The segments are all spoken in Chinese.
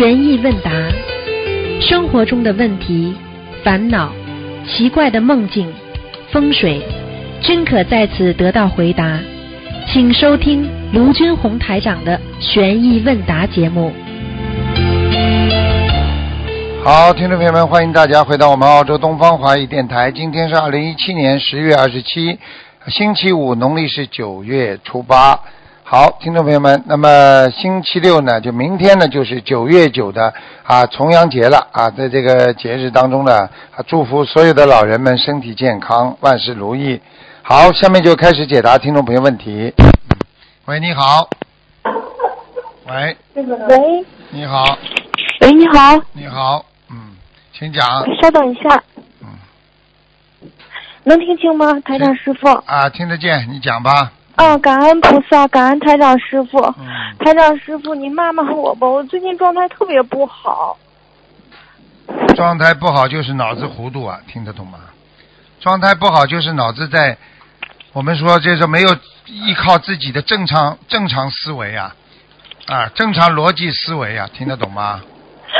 悬疑问答，生活中的问题、烦恼、奇怪的梦境、风水，均可在此得到回答。请收听卢军红台长的悬疑问答节目。好，听众朋友们，欢迎大家回到我们澳洲东方华语电台。今天是二零一七年十月二十七，星期五，农历是九月初八。好，听众朋友们，那么星期六呢，就明天呢，就是九月九的啊重阳节了啊，在这个节日当中呢，啊祝福所有的老人们身体健康，万事如意。好，下面就开始解答听众朋友问题。喂，你好。喂，喂你好，喂，你好，你好，嗯，请讲。稍等一下，嗯，能听清吗？台长师傅。啊，听得见，你讲吧。啊，感恩菩萨，感恩台长师傅。嗯，台长师傅，你骂骂我吧，我最近状态特别不好。状态不好就是脑子糊涂啊，听得懂吗？状态不好就是脑子在，我们说就是没有依靠自己的正常正常思维啊，啊，正常逻辑思维啊，听得懂吗？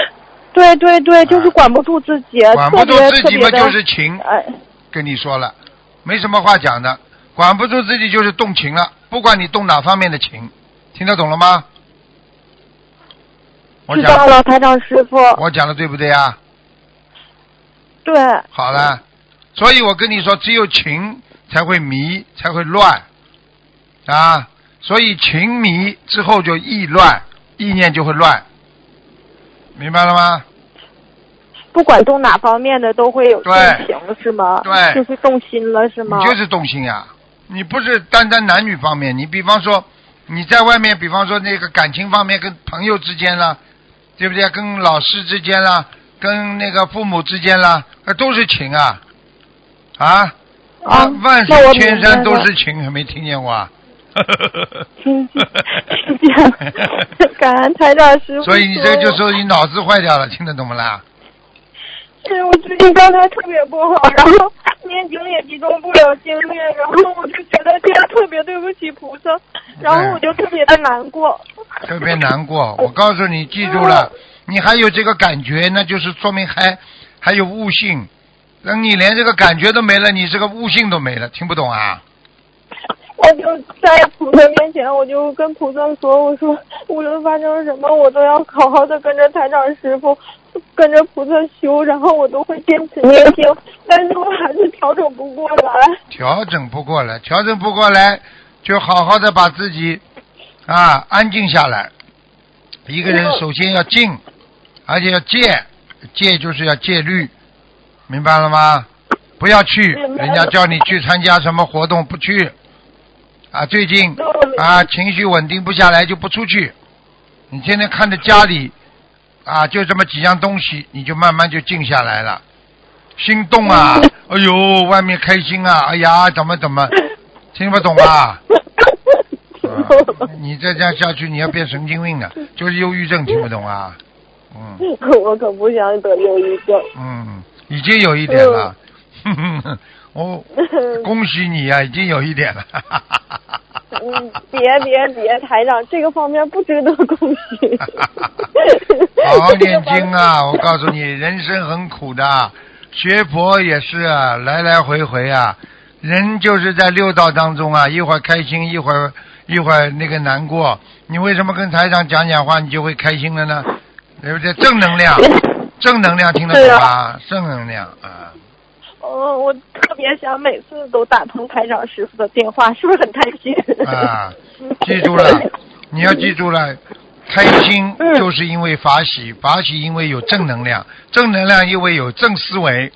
对对对，就是管不住自己，管不住自己嘛，就是情。哎，跟你说了，没什么话讲的，管不住自己就是动情了，不管你动哪方面的情，听得懂了吗？我讲知道了，台长师傅。我讲的对不对啊？对，好了，所以我跟你说，只有情才会迷，才会乱啊。所以情迷之后就意乱，意念就会乱，明白了吗？不管动哪方面的都会有动情，是吗？对就是动心了，是吗？你就是动心呀，你不是单单男女方面，你比方说你在外面，比方说那个感情方面，跟朋友之间啦，对不对？跟老师之间啦，跟那个父母之间啦，那都是情啊啊！啊万水千山都是情，还没听见过啊？听听见了，感恩台长师傅。所以你这就说你脑子坏掉了，听得懂不啦？是我最近状态特别不好，然后念经也集中不了精力，然后我就觉得这样特别对不起菩萨，然后我就特别的难过。特别难过。我告诉你，记住了，你还有这个感觉，那就是说明还还有悟性。等你连这个感觉都没了，你这个悟性都没了，听不懂啊？我就在菩萨面前，我就跟菩萨说：“我说无论发生什么，我都要好好的跟着台长师傅，跟着菩萨修，然后我都会坚持念经，但是我还是调整不过来。调整不过来，调整不过来，就好好的把自己啊安静下来。一个人首先要静，而且要戒，戒就是要戒律，明白了吗？不要去，人家叫你去参加什么活动不去，啊，最近啊情绪稳定不下来就不出去，你天天看着家里啊就这么几样东西，你就慢慢就静下来了。心动啊！哎呦，外面开心啊！哎呀，怎么怎么，听不懂啊？啊你再这样下去，你要变神经病的，就是忧郁症，听不懂啊？嗯 我可不想得忧郁症。嗯，已经有一点了。哼 哼哼，我 恭喜你呀、已经有一点了。嗯，别别别，台长，这个方面不值得恭喜。好好念经啊！我告诉你，人生很苦的，学佛也是啊，来来回回啊。人就是在六道当中啊，一会儿开心，一会儿一会儿那个难过。你为什么跟台长讲讲话，你就会开心了呢？对不对？正能量，正能量听得懂吧？正能量啊！哦，我特别想每次都打通台长师傅的电话，是不是很开心？啊，记住了，你要记住了，开心就是因为法喜，法喜因为有正能量，正能量因为有正思维，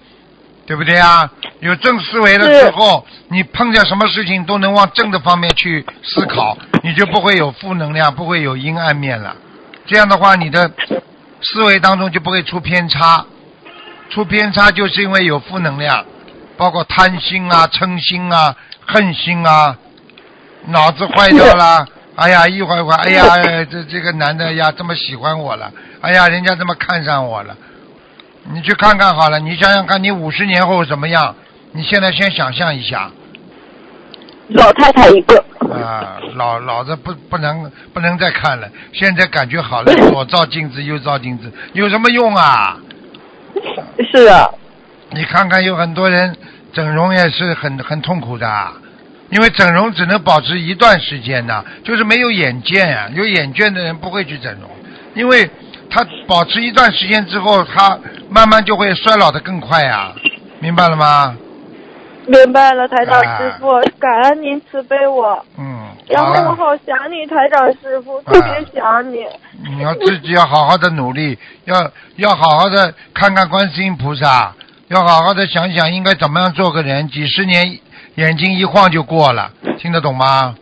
对不对啊？有正思维了之后，你碰见什么事情都能往正的方面去思考，你就不会有负能量，不会有阴暗面了。这样的话，你的思维当中就不会出偏差，出偏差就是因为有负能量，包括贪心啊、嗔心啊、恨心啊，脑子坏掉了。哎呀，一会儿一会儿，哎呀，这这个男的呀，这么喜欢我了，哎呀，人家这么看上我了。你去看看好了，你想想看，你五十年后怎么样？你现在先想象一下，老太太一个。啊，老老子不不能不能再看了，现在感觉好了，左照镜子右照镜子，有什么用啊？是啊，你看看有很多人整容也是很很痛苦的，因为整容只能保持一段时间的，就是没有眼见啊，有眼见的人不会去整容，因为他保持一段时间之后，他慢慢就会衰老的更快呀、明白了吗？明白了，台长啊师傅，感恩您慈悲我。嗯，然后我好想你，台长师傅，特别想你。你要自己要好好的努力，要要好好的看看观世音菩萨，要好好的想想应该怎么样做个人，几十年眼睛一晃就过了，听得懂吗？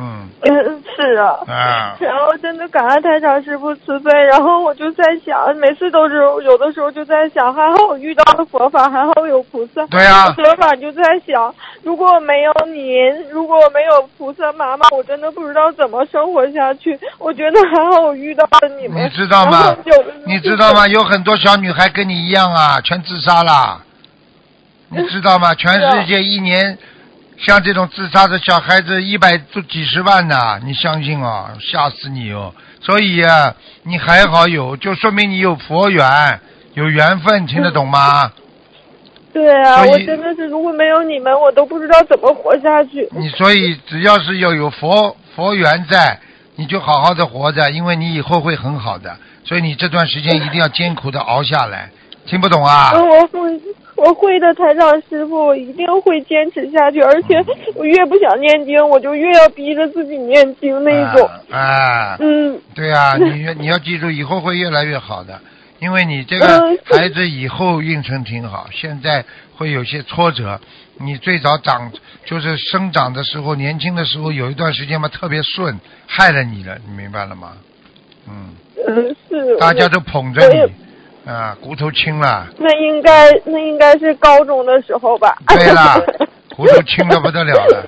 嗯，嗯，是啊。啊。然后真的感恩台长师傅慈悲，然后我就在想，每次都是有的时候就在想，还好我遇到了佛法，还好有菩萨。对呀、佛法就在想，如果没有您，如果没有菩萨妈妈，我真的不知道怎么生活下去。我觉得还好我遇到了你们。你知道吗你知道吗？有很多小女孩跟你一样啊，全自杀了。你知道吗？全世界一年像这种自杀的小孩子一百都几十万呢、你相信哦？吓死你哦！所以啊，你还好有，就说明你有佛缘，有缘分，听得懂吗？对啊，我真的是如果没有你们，我都不知道怎么活下去。你所以只要是要有佛佛缘在，你就好好的活着，因为你以后会很好的。所以你这段时间一定要艰苦的熬下来，听不懂啊？嗯，我会，我会的，台长师傅，我一定会坚持下去。而且我越不想念经，我就越要逼着自己念经那一种。啊，啊嗯，对啊、你你要记住，以后会越来越好的，因为你这个孩子以后运程挺好，现在会有些挫折。你最早长就是生长的时候，年轻的时候有一段时间嘛特别顺，害了你了，你明白了吗？嗯，嗯，是。大家都捧着你，啊，骨头轻了，那应该那应该是高中的时候吧？对了，骨头轻的不得了了，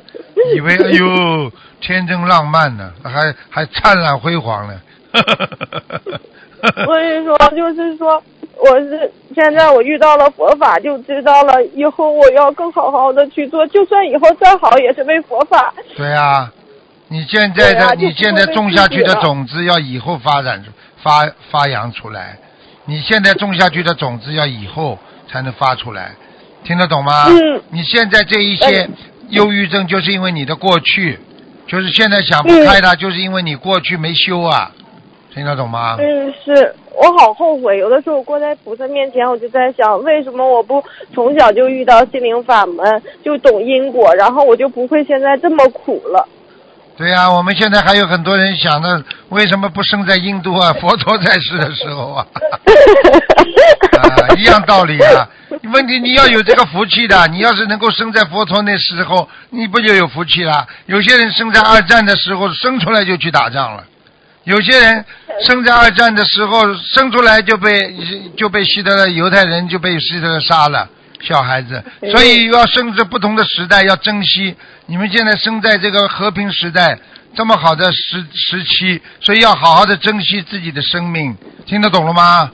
以为哎呦天真浪漫呢，还还灿烂辉煌呢。所以说，就是说，我是现在我遇到了佛法，就知道了以后我要更好好的去做，就算以后再好，也是为佛法。对啊、你现在的、啊你现在种下去的种子要以后发展发发扬出来，你现在种下去的种子要以后才能发出来，听得懂吗？嗯你现在这一些嗯忧郁症，就是因为你的过去，就是现在想不开的，就是因为你过去没修啊，听得懂吗？嗯，是我好后悔。有的时候我过在菩萨面前，我就在想，为什么我不从小就遇到心灵法门，就懂因果，然后我就不会现在这么苦了。对呀、我们现在还有很多人想着，为什么不生在印度啊？佛陀在世的时候啊，啊，一样道理啊。问题你要有这个福气的，你要是能够生在佛陀那时候，你不就有福气了？有些人生在二战的时候生出来就去打仗了，有些人生在二战的时候生出来就被就被希特勒犹太人就被希特勒杀了。小孩子，所以要生在不同的时代，要珍惜。你们现在生在这个和平时代，这么好的时时期，所以要好好的珍惜自己的生命。听得懂了吗？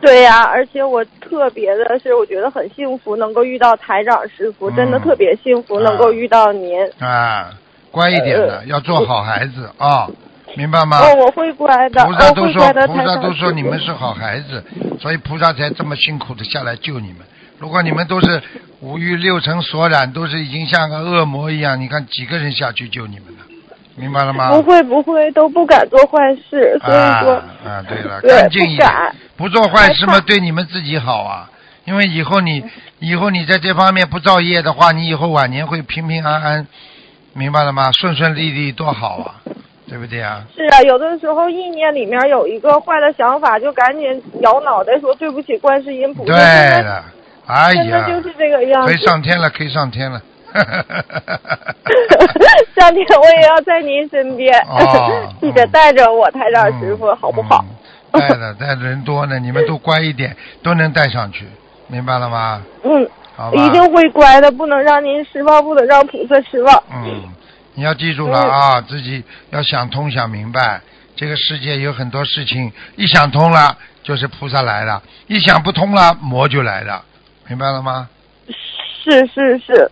对呀、而且我特别的是，我觉得很幸福，能够遇到台长师傅，嗯真的特别幸福，啊能够遇到您。啊，乖一点的，呃要做好孩子 啊，明白吗？哦，我会乖的，菩萨都说菩萨都说你们是好孩子，所以菩萨才这么辛苦的下来救你们。如果你们都是五欲六尘所染，都是已经像个恶魔一样，你看几个人下去救你们了？明白了吗？不会不会，都不敢做坏事，所以说，啊啊，对了，对干净一点不敢，不做坏事嘛，对你们自己好啊。因为以后你以后你在这方面不造业的话，你以后晚年会平平安安，明白了吗？顺顺利利多好啊，对不对啊？是啊，有的时候意念里面有一个坏的想法，就赶紧摇脑袋说对不起观世音菩萨。对了，哎呀，就是这个样可以。上天了，可以上天了。上天我也要在您身边，哦 记得带着我台长师傅，好不好？嗯带的带的人多呢，你们都乖一点，都能带上去，明白了吗？嗯，好吧。一定会乖的，不能让您失望，不能让菩萨失望。嗯，你要记住了啊，自己要想通想明白，这个世界有很多事情，一想通了就是菩萨来了，一想不通了魔就来了，明白了吗？是是是？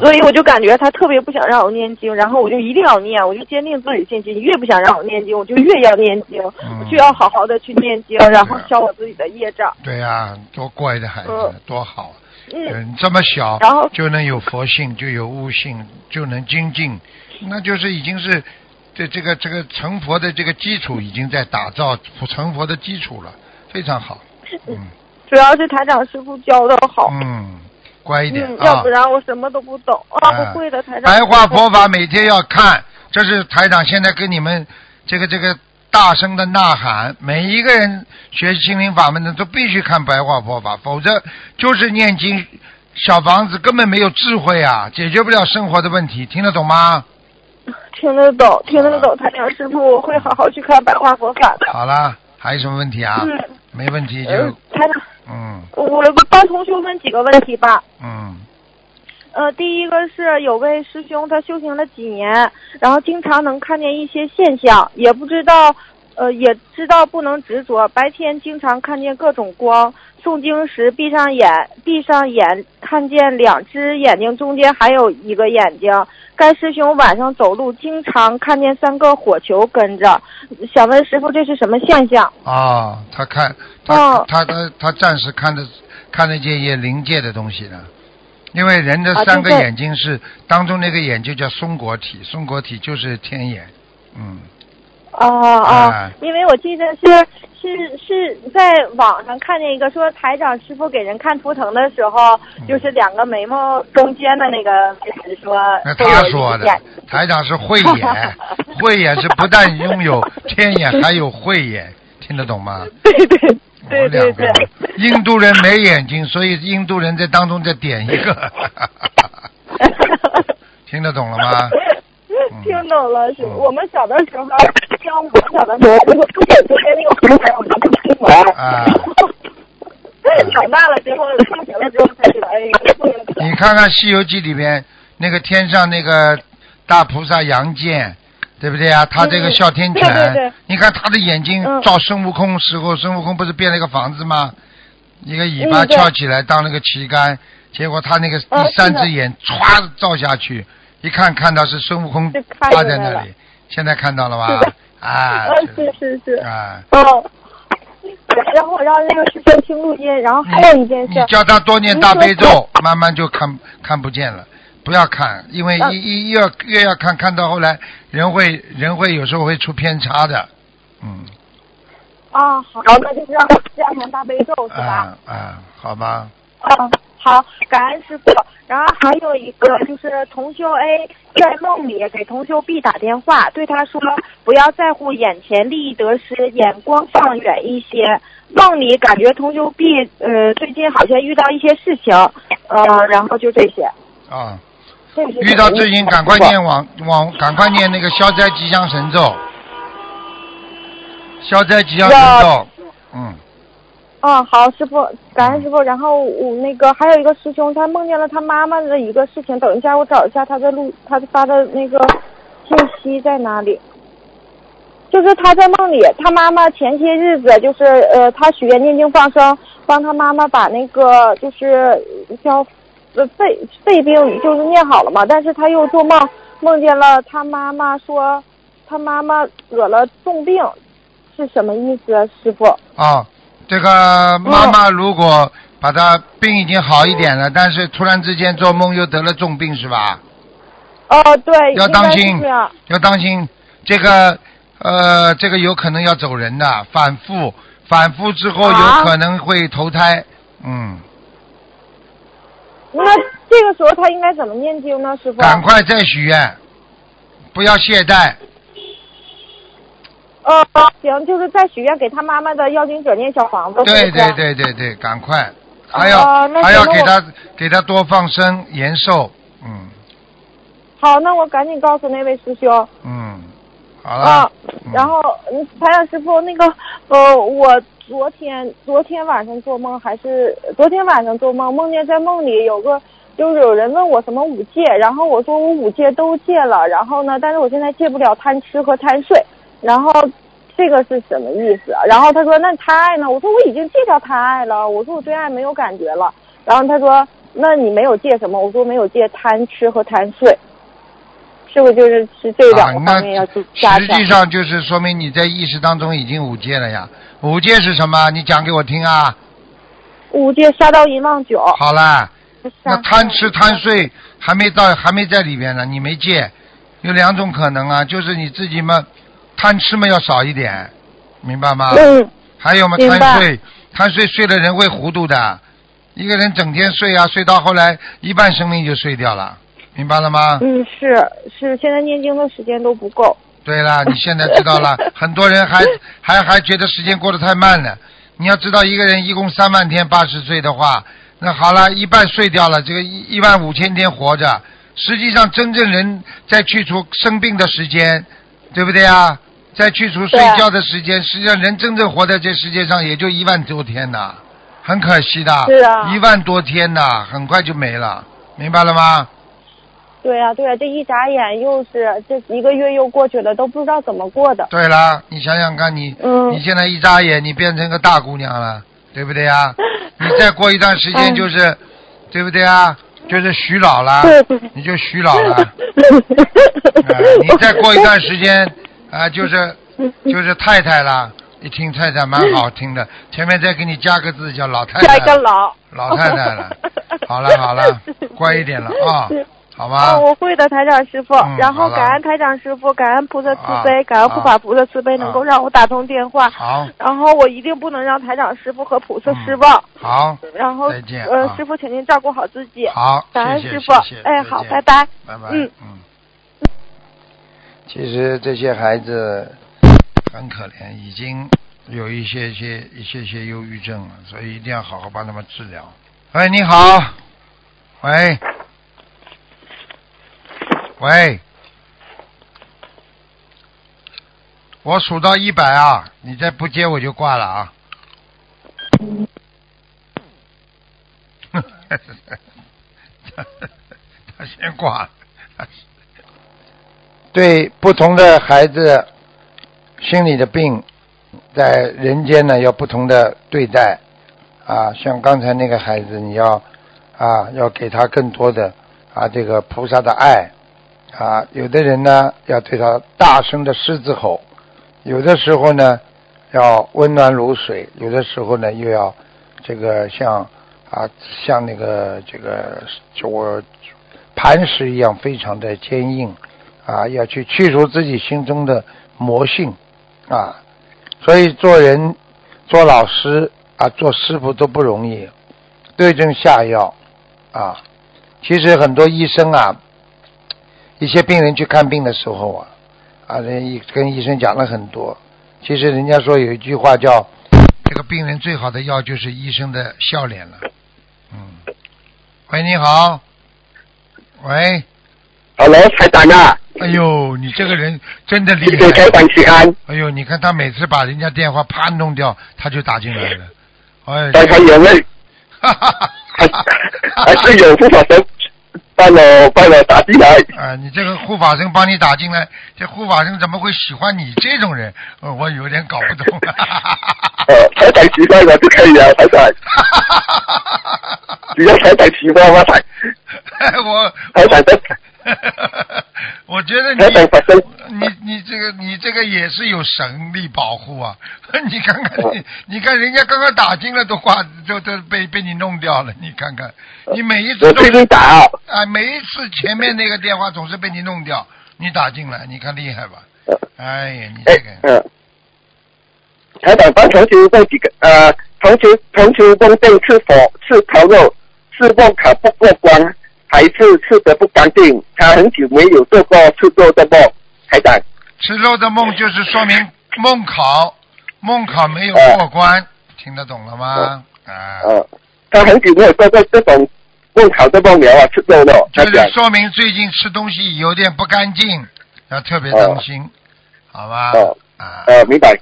所以我就感觉他特别不想让我念经，然后我就一定要念，我就坚定自己信心，越不想让我念经，我就越要念经，嗯我就要好好的去念经，然后消我自己的业障。对呀、多乖的孩子，嗯多好。嗯，嗯，这么小然后就能有佛性，就有悟性，就能精进，那就是已经是这这个这个成佛的这个基础已经在打造成佛的基础了，非常好。嗯主要是台长师傅教的好，嗯，乖一点。要不然我什么都不懂啊，哎不会的，台长。白话佛法每天要看，这是台长现在跟你们这个这个大声的呐喊，每一个人学心灵法门的都必须看白话佛法，否则就是念经小房子根本没有智慧啊，解决不了生活的问题，听得懂吗？听得懂，听得懂，台长师傅，我会好好去看白话佛法的。好了，还有什么问题啊？嗯，没问题就呃，台长，嗯我帮同学问几个问题吧。嗯呃，第一个是有位师兄，他修行了几年，然后经常能看见一些现象，也不知道，呃，也知道不能执着。白天经常看见各种光，诵经时闭上眼，闭上眼看见两只眼睛中间还有一个眼睛。该师兄晚上走路经常看见三个火球跟着，想问师傅这是什么现象？啊，他看他、哦。他他他暂时看得看得见一些灵界的东西呢，因为人的啊三个眼睛是、当中那个眼就叫松果体，松果体就是天眼，嗯，哦哦哎，因为我记得是是是在网上看见一个说台长师傅给人看图腾的时候，嗯。就是两个眉毛中间的那个说那他说的，台长是慧眼，慧眼是不但拥有天眼，还有慧眼，听得懂吗？对对对对对，印度人没眼睛，所以印度人在当中再点一个，听得懂了吗？听懂了，是嗯。我们小的时候，像我小的时候，如果不点中间那个红牌，我就不听闻。啊。长大了之后，上学了之后才知道，哎，不能你看看《西游记》里边那个天上那个大菩萨杨戬，对不对啊？他这个哮天犬，嗯对对对。你看他的眼睛嗯。照孙悟空时候，孙悟空不是变了一个房子吗？一个尾巴翘起来当那个旗杆，结果他那个嗯第三只眼歘照下去，一看看到是孙悟空趴在那里，现在看到了吧？啊，呃，是是是，啊。哦。然后我让那个师兄听录音，然后还有一件事，你叫他多念大悲咒，慢慢就看看不见了。不要看，因为嗯一一越越要看，看到后来人会人会有时候会出偏差的，嗯，啊，好，那就是让他加强大悲咒是吧？啊啊，好吧，啊，好，感恩师傅。然后还有一个就是同修 A 在梦里给同修 B 打电话，对他说不要在乎眼前利益得失，眼光放远一些。梦里感觉同修 B 呃最近好像遇到一些事情，呃，然后就这些。啊，遇到事情赶快念往往赶快念那个消灾吉祥神咒，消灾吉祥神咒，嗯，嗯，好，师傅，感恩师傅。然后我那个还有一个师兄，他梦见了他妈妈的一个事情。等一下，我找一下他的录，他发的那个信息在哪里？就是他在梦里，他妈妈前些日子就是呃，他许愿念经放生，帮他妈妈把那个就是叫呃肺肺病就是念好了嘛。但是他又做梦梦见了他妈妈说他妈妈得了重病，是什么意思，师傅？啊，这个妈妈如果把她病已经好一点了，但是突然之间做梦又得了重病，是吧？哦，对，要当心。要当心这个呃，这个有可能要走人的，反复反复之后啊有可能会投胎，嗯，那这个时候他应该怎么念经呢，师傅？赶快再许愿，不要懈怠，呃，行，就是在许愿给他妈妈的妖精者念小房子。对对。对对对，赶快，还要、还要给他给他多放生延寿，嗯好，那我赶紧告诉那位师兄。嗯，好了，啊，嗯然后嗯，台长师傅，那个呃，我昨天昨天晚上做梦，还是昨天晚上做梦，梦见在梦里有个。就是有人问我什么五戒，然后我说我五戒都戒了，然后呢，但是我现在戒不了贪吃和贪睡，然后这个是什么意思啊？然后他说那贪爱呢？我说我已经戒掉贪爱了，我说我对爱没有感觉了。然后他说那你没有戒什么？我说没有戒贪吃和贪睡，是不是就是是这两个方面要去加强？实际上就是说明你在意识当中已经五戒了呀。五戒是什么？你讲给我听啊。五戒杀到淫妄酒，好啦，那贪吃贪睡还没到，还没在里边呢，你没戒，有两种可能啊，就是你自己嘛，贪吃嘛要少一点，明白吗？嗯还有嘛，贪睡，贪睡睡的人会糊涂的，一个人整天睡啊，睡到后来一半生命就睡掉了，明白了吗？嗯是是，现在念经的时间都不够。对了，你现在知道了，很多人还还还觉得时间过得太慢了。你要知道，一个人一共三万天，八十岁的话，那好了，一半睡掉了，这个一一万五千天活着。实际上，真正人在去除生病的时间，对不对啊？在去除睡觉的时间，实际上人真正活在这世界上也就一万多天呐，很可惜的。是啊一万多天呐，很快就没了，明白了吗？对呀、对呀、这一眨眼又是这一个月又过去了，都不知道怎么过的。对了，你想想看你，嗯你现在一眨眼，你变成个大姑娘了，对不对呀？你再过一段时间就是，对不对啊？就是徐老了，你就徐老了。啊你再过一段时间啊，就是就是太太啦。一听太太蛮好听的，前面再给你加个字叫老太太。加一个老。老太太了。好了好了，乖一点了啊，好吗？哦，我会的，台长师傅。嗯然后感恩台长师傅，感恩菩萨慈悲，啊感恩护法菩萨慈悲，啊能够让我打通电话。好，然后我一定不能让台长师傅和菩萨失望。好，然后再见呃啊，师傅，请您照顾好自己。好，感恩师傅。哎，好，拜拜。拜拜。嗯嗯。其实这些孩子很可怜，已经有一些些一些些忧郁症了，所以一定要好好帮他们治疗。喂，你好。喂。喂。我数到一百啊，你再不接我就挂了啊。他先挂了。对不同的孩子，心理的病，在人间呢要不同的对待啊。像刚才那个孩子，你要啊要给他更多的啊这个菩萨的爱啊。有的人呢要对他大声的狮子吼，有的时候呢要温暖如水，有的时候呢又要这个像啊像那个这个就我磐石一样非常的坚硬啊，要去去除自己心中的魔性啊。所以做人、做老师啊、做师傅都不容易，对症下药啊。其实很多医生啊，一些病人去看病的时候啊，啊，人医跟医生讲了很多。其实人家说有一句话叫“这个病人最好的药就是医生的笑脸了”。嗯，喂，你好，喂，Hello，台长啊，哎呦，你这个人真的厉害。长请安，哎呦，你看他每次把人家电话啪弄掉，他就打进来了。哎，台长有没有哈哈哈还哈还是有护法神帮我帮我打进来？啊，你这个护法神帮你打进来，这护法神怎么会喜欢你这种人？呃我有点搞不懂。呃，台长喜欢我就可以了，台长，只要台长喜欢我台 我台长的你你你这个你这个也是有神力保护啊！你看看你你看人家刚刚打进了都挂都都被被你弄掉了，你看看你每一次都我最近打啊，啊每一次前面那个电话总是被你弄掉，你打进来，你看厉害吧？哎呀，你哎这个嗯，台长帮同学问几个呃，同学同学问病吃否吃烤肉，是梦考不过关，还是吃的不干净？他很久没有做过吃肉的梦，台长。吃肉的梦就是说明梦考梦考没有过关，听得懂了吗？啊，呃，他很久没有做过这种梦考的梦了啊，吃肉了，他讲就是，说明最近吃东西有点不干净，要特别当心，好吧？哦啊，呃，明白。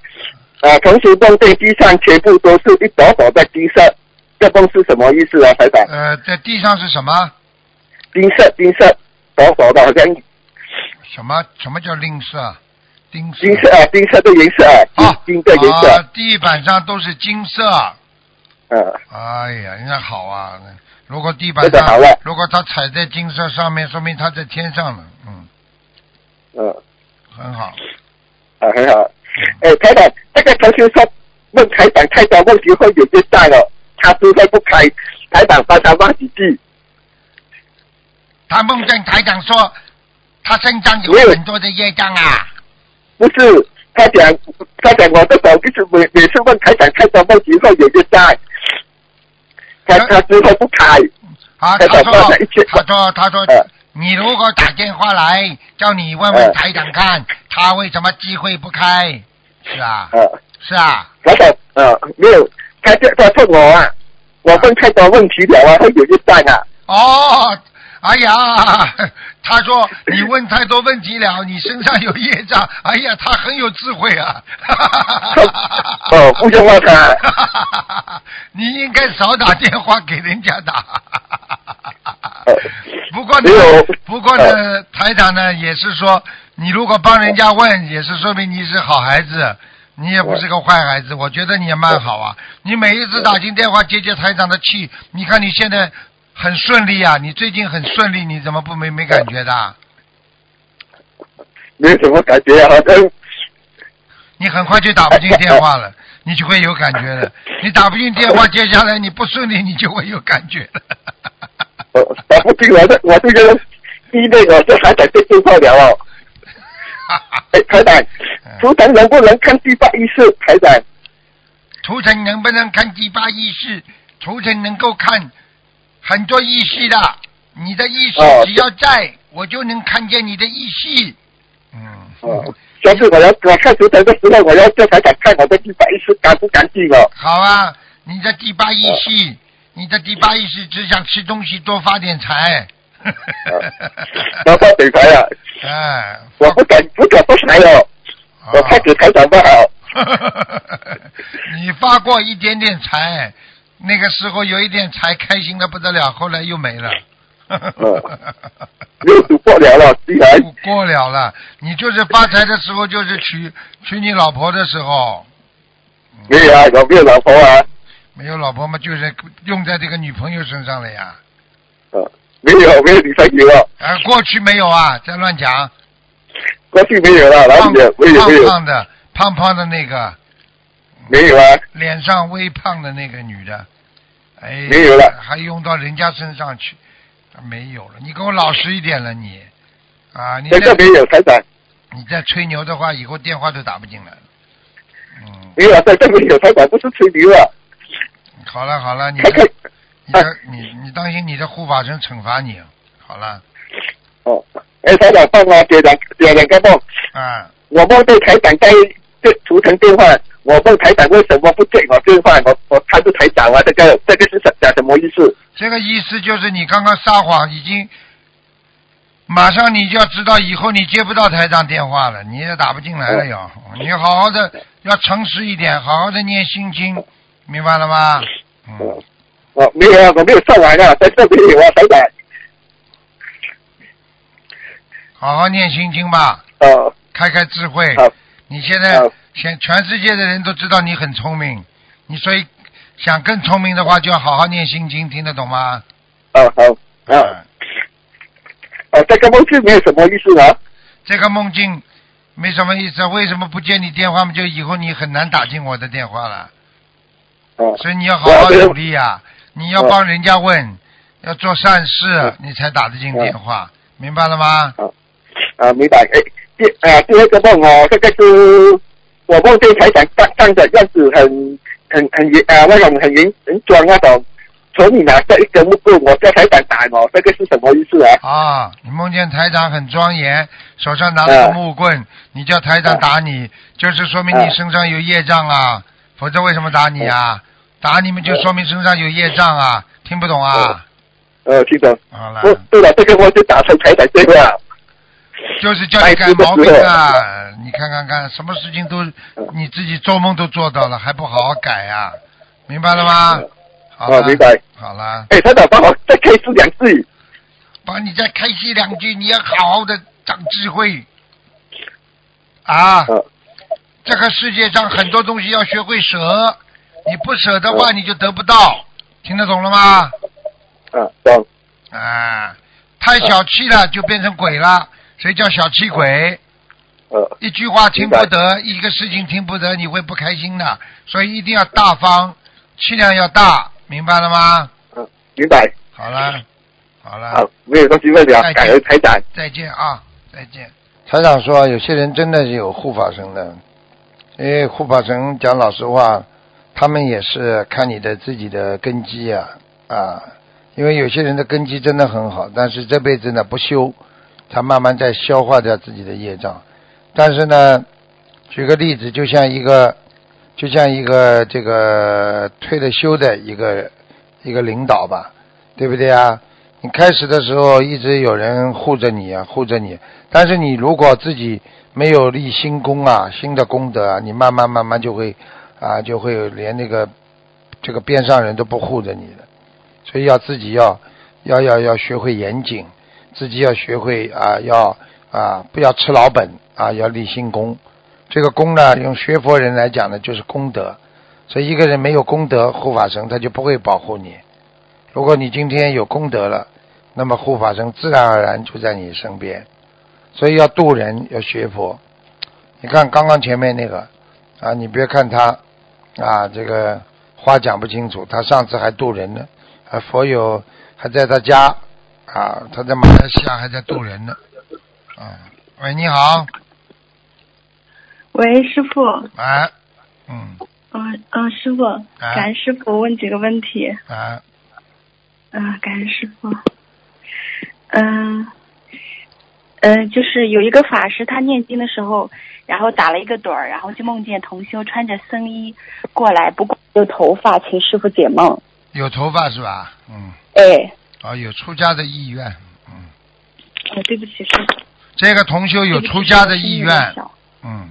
呃，同时梦对地上全部都是一朵朵的金色，这梦是什么意思啊，台长？呃，在地上是什么？金色，金色，薄薄的，好像什么什么叫吝啬啊？丁色金色啊，金色的颜色啊，啊，金金的颜色啊，，地板上都是金色。呃，哎呀，人家好啊，如果地板上如果他踩在金色上面，说明他在天上了，嗯，嗯，很好。啊，很好。哎，台长，这个同学说问台长太多问题会有点大了，他实在不开，台长帮他忘几句。他梦见台长说，他身上有很多的业障啊。不是，他讲他讲我的手就是每每次问台长太多问题后有些大，他他实在不开。啊，他说他说，他说呃，你如果打电话来，叫你问问台长看，他为什么机会不开？是啊，呃，是啊，台长呃没有，他这他问我啊，我问太多问题了啊，会有些大啊。哦，哎呀，他说你问太多问题了，你身上有业障。哎呀，他很有智慧啊。哦，不用问他。你应该少打电话给人家打。呃不过呢不过呢，台长呢也是说，你如果帮人家问，也是说明你是好孩子，你也不是个坏孩子。我觉得你也蛮好啊。你每一次打进电话接接台长的气，你看你现在很顺利啊，你最近很顺利，你怎么不没没感觉的？没有什么感觉啊，好像你很快就打不进电话了，你就会有感觉了。你打不进电话，接下来你不顺利，你就会有感觉了。我打不进我这我这个第一类我这还在接电话聊哦。哎，台长，图腾能不能看第八意识？台长，图腾能不能看第八意识？图腾能够看很多意识的，你的意识哦只要在，我就能看见你的意识。嗯，哦，下次我要我看图腾的时候，我要叫台长看我的第八意识干不干净哦。好啊，你的第八意识，你的第八意识只想吃东西，多发点财。多发点财啊！哎，我不敢不敢不财哦，我怕给台长不好。你发过一点点财，那个时候有一点财，开心的不得了，后来又没了。没有赌过了了，过过了了，你就是发财的时候，就是娶娶你老婆的时候，没有啊，有没有老婆啊？没有老婆嘛，就是用在这个女朋友身上了呀。啊，没有没有女朋友啊，啊，过去没有啊，在乱讲。过去没有了，哪胖里有？没有没有胖胖的，胖胖的那个，没有啊，脸上微胖的那个女的，哎，没有了。还用到人家身上去，没有了。你给我老实一点了，你。啊，你再这个没有台长，你再吹牛的话，以后电话都打不进来了。嗯，没有啊，这个没有台长，不是吹牛啊，好了好了，你看看。的你的你你当心你的护法神惩罚你。好了，哦，哎，台长帮我解两别两个梦，啊，我梦到台长在这图腾电话，我问台长为什么不接我电话，我我他是台长啊，这个这个是什讲什么意思？这个意思就是你刚刚撒谎已经。马上你就要知道，以后你接不到台长电话了，你也打不进来了哟。你好好的，要诚实一点，好好的念心经，明白了吗？嗯，我，没有啊，我没有上完啊，在这里有啊，台长，好好念心经吧，哦，开开智慧。好，你现在好全全世界的人都知道你很聪明，你所以想更聪明的话，就要好好念心经，听得懂吗？哦好，啊，嗯哦，这个梦境没有什么意思啊，这个梦境没什么意思，为什么不接你电话嘛？就以后你很难打进我的电话了。哦，所以你要好好努力呀、你要帮人家问，要做善事，你才打得进电话，明白了吗？啊，明白。哎，第啊第二个梦哦，这个是我梦见台长站站的样子很很很严啊，那种很严很装那种，手里拿着一根木棍，我叫台长打我，这个是什么意思啊？啊，你梦见台长很庄严，手上拿了个木棍，你叫台长打你，就是说明你身上有业障啊，否则为什么打你啊？打你们就说明身上有业障啊，听不懂啊？呃，听懂。好了，哦，对了，这个我就打成台长电话。就是叫你改毛病啊！你看看看，什么事情都你自己做梦都做到了，还不好好改啊、明白了吗？好明白。好了，哎，台长帮我再开示两句。帮你再开析两句，你要好好的长智慧啊！嗯这个世界上很多东西要学会舍，你不舍的话，你就得不到，听得懂了吗？啊，懂。啊，太小气了就变成鬼了，谁叫小气鬼？呃，一句话听不得，一个事情听不得，你会不开心的。所以一定要大方，气量要大，明白了吗？嗯，明白。好了，好了。好，没有东西问了，再见感恩台长。再见啊，再见。台长说，有些人真的是有护法神的，因为护法神讲老实话，他们也是看你的自己的根基啊啊因为有些人的根基真的很好，但是这辈子呢不修，他慢慢在消化掉自己的业障。但是呢，举个例子，就像一个，就像一个这个退了休的一个一个领导吧，对不对啊？你开始的时候一直有人护着你啊，护着你，但是你如果自己没有立新功啊，新的功德啊，你慢慢慢慢就会啊，就会连那个这个边上人都不护着你了。所以要自己要要要要学会严谨，自己要学会啊，要啊不要吃老本啊，要立新功。这个功呢，用学佛人来讲呢，就是功德。所以一个人没有功德，护法神他就不会保护你。如果你今天有功德了，那么护法神自然而然就在你身边。所以要渡人，要学佛。你看刚刚前面那个啊，你别看他啊，这个话讲不清楚，他上次还渡人呢。啊，佛友还在他家啊，他在马来西亚还在渡人呢。啊，喂，你好，喂，师傅，哎，嗯，嗯嗯，师傅，感恩师傅问几个问题。啊，嗯，感恩师傅。嗯，嗯，就是有一个法师，他念经的时候，然后打了一个盹儿，然后就梦见同修穿着僧衣过来，不过有头发，请师傅解梦。有头发是吧？嗯，哎，哦，有出家的意愿，嗯，哦，对不起，师傅。这个同修有出家的意愿，嗯，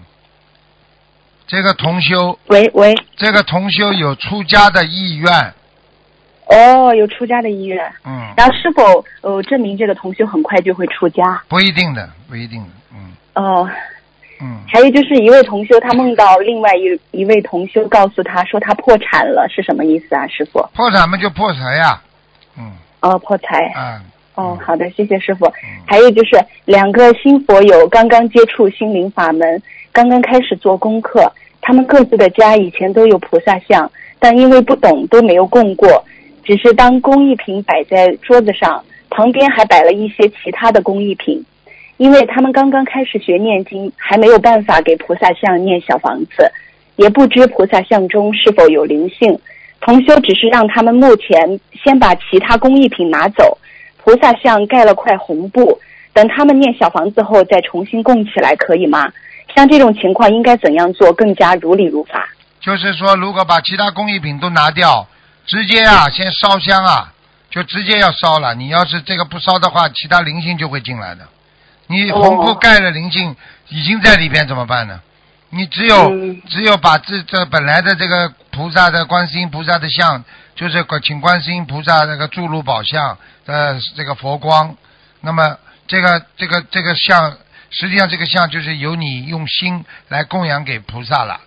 这个同修，喂喂，这个同修有出家的意愿，哦，有出家的意愿。嗯，然后是否呃证明这个同修很快就会出家？不一定的，不一定的，嗯。哦，嗯，还有就是一位同修，他梦到另外一一位同修告诉他说他破产了，是什么意思啊，师傅？破产嘛就破财呀，嗯哦，破财。嗯，哦，好的，谢谢师傅。嗯还有就是两个新佛友刚刚接触心灵法门，刚刚开始做功课，他们各自的家以前都有菩萨像，但因为不懂都没有供过，只是当工艺品摆在桌子上，旁边还摆了一些其他的工艺品。因为他们刚刚开始学念经，还没有办法给菩萨像念小房子，也不知菩萨像中是否有灵性。同修只是让他们目前先把其他工艺品拿走，菩萨像盖了块红布，等他们念小房子后再重新供起来，可以吗？像这种情况应该怎样做更加如理如法？就是说，如果把其他工艺品都拿掉，直接啊，先烧香啊，就直接要烧了。你要是这个不烧的话，其他灵性就会进来的。你红布盖了灵性已经在里边怎么办呢？你只有、嗯只有把这这本来的这个菩萨的观世音菩萨的像，就是请观世音菩萨那个注入宝像的这个佛光，那么这个这个这个像，实际上这个像就是由你用心来供养给菩萨了。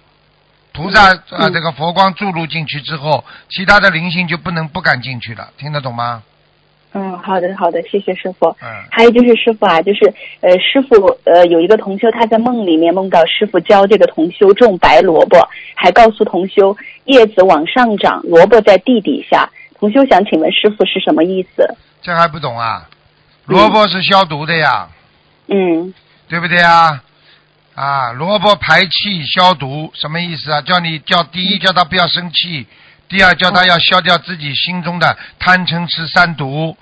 菩萨啊，嗯这个佛光注入进去之后，其他的灵性就不能不敢进去了，听得懂吗？嗯，好的好的，谢谢师傅。嗯还有就是师傅啊，就是呃，师傅呃有一个同修，他在梦里面梦到师傅教这个同修种白萝卜，还告诉同修叶子往上长，萝卜在地底下。同修想请问师傅是什么意思？这还不懂啊？萝卜是消毒的呀，嗯对不对啊？啊，萝卜排气消毒什么意思啊？叫你叫第一叫他不要生气，第二叫他要消掉自己心中的贪嗔痴三毒。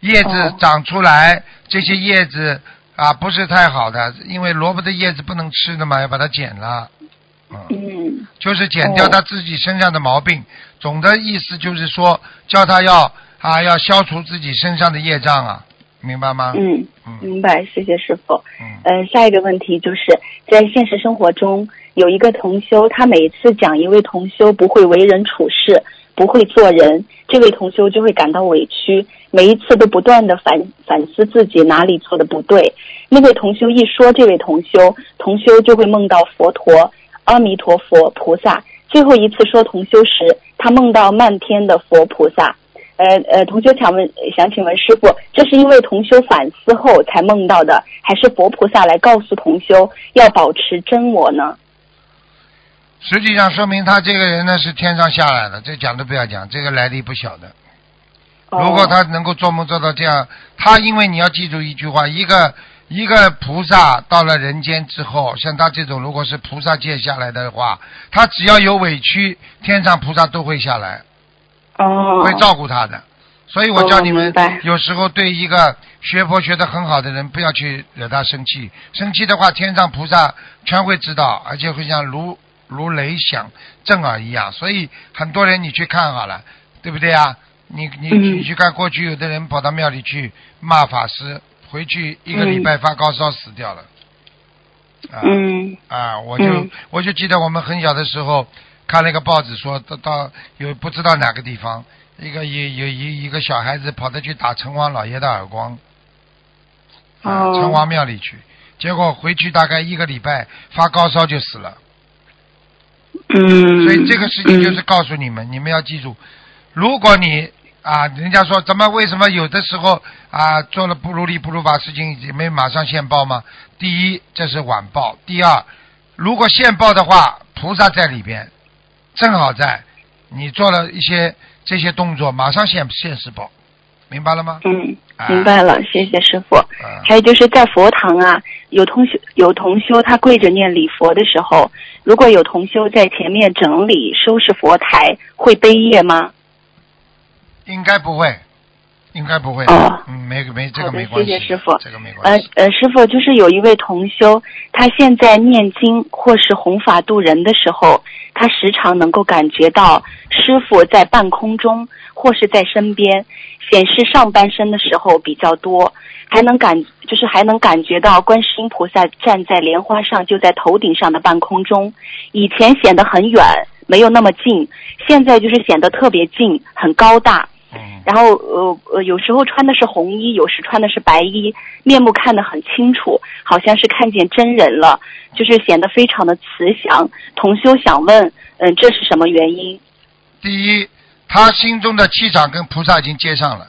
叶子哦长出来，这些叶子啊不是太好的，因为萝卜的叶子不能吃的嘛，要把它剪了。嗯，嗯就是剪掉他自己身上的毛病。总的意思就是说，叫他要啊要消除自己身上的业障啊，明白吗？嗯，嗯明白，谢谢师傅。嗯呃，下一个问题就是在现实生活中，有一个同修，他每次讲一位同修不会为人处事，不会做人，这位同修就会感到委屈，每一次都不断的反反思自己哪里做的不对。那位同修一说这位同修，同修就会梦到佛陀、阿弥陀佛、菩萨。最后一次说同修时，他梦到漫天的佛菩萨。呃呃，同修想问，想请问师傅，这是因为同修反思后才梦到的，还是佛菩萨来告诉同修要保持真我呢？实际上说明他这个人呢是天上下来的，这讲都不要讲，这个来历不小的。哦如果他能够做梦做到这样，他因为你要记住一句话，一个一个菩萨到了人间之后，像他这种如果是菩萨界下来的话，他只要有委屈，天上菩萨都会下来，哦，会照顾他的。所以我叫你们有时候对一个学佛学得很好的人，不要去惹他生气。生气的话，天上菩萨全会知道，而且会像如如雷响震耳一样。所以很多人你去看好了，对不对啊？你你嗯你去看过去有的人跑到庙里去骂法师，回去一个礼拜发高烧死掉了。啊、嗯啊，我就、嗯我就记得我们很小的时候看了一个报纸说，到到有不知道哪个地方，一个有有一一个小孩子跑着去打城隍老爷的耳光，啊，哦城隍庙里去，结果回去大概一个礼拜发高烧就死了。嗯，所以这个事情就是告诉你们，你们要记住，如果你啊，人家说怎么为什么有的时候啊做了不如理不如法事情，也没马上现报吗？第一，这是晚报；第二，如果现报的话，菩萨在里边，正好在，你做了一些这些动作，马上现现世报，明白了吗？嗯，啊明白了，谢谢师傅。啊，还有就是在佛堂啊，有同修有同修他跪着念礼佛的时候，如果有同修在前面整理收拾佛台，会背业吗？应该不会，应该不会。哦嗯，没没这个没关系，谢谢师傅这个没呃关系。呃，师傅，就是有一位同修，他现在念经或是弘法度人的时候，他时常能够感觉到师傅在半空中或是在身边，显示上半身的时候比较多，还能感就是还能感觉到观世音菩萨站在莲花上就在头顶上的半空中，以前显得很远，没有那么近，现在就是显得特别近，很高大。嗯，然后呃呃，有时候穿的是红衣，有时穿的是白衣，面目看得很清楚，好像是看见真人了，就是显得非常的慈祥。同修想问，嗯、这是什么原因？第一，他心中的气场跟菩萨已经接上了，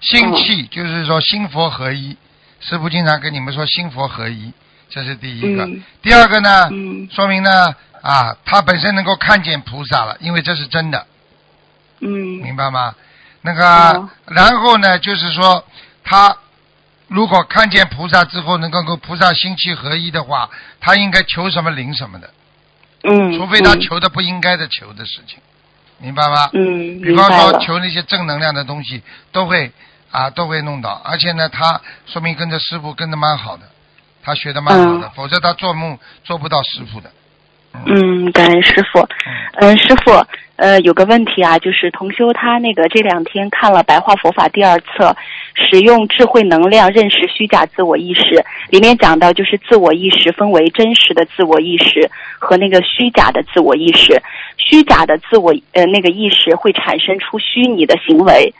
心气就是说心佛合一。师傅经常跟你们说心佛合一，这是第一个。嗯。第二个呢，嗯。说明呢啊，他本身能够看见菩萨了，因为这是真的，嗯。明白吗？那个，哦。然后呢，就是说他如果看见菩萨之后，能够跟菩萨心气合一的话，他应该求什么灵什么的，嗯，除非他嗯。求的不应该的求的事情，明白吗？嗯，比方。说求那些正能量的东西，都会啊都会弄到，而且呢，他说明跟着师傅跟的蛮好的，他学的蛮好的，嗯否则他做梦做不到师傅的。嗯，感恩师傅。嗯，师傅，呃，有个问题啊，就是同修他那个这两天看了《白话佛法》第二册，使用智慧能量认识虚假自我意识，里面讲到就是自我意识分为真实的自我意识和那个虚假的自我意识，虚假的自我呃那个意识会产生出虚拟的行为，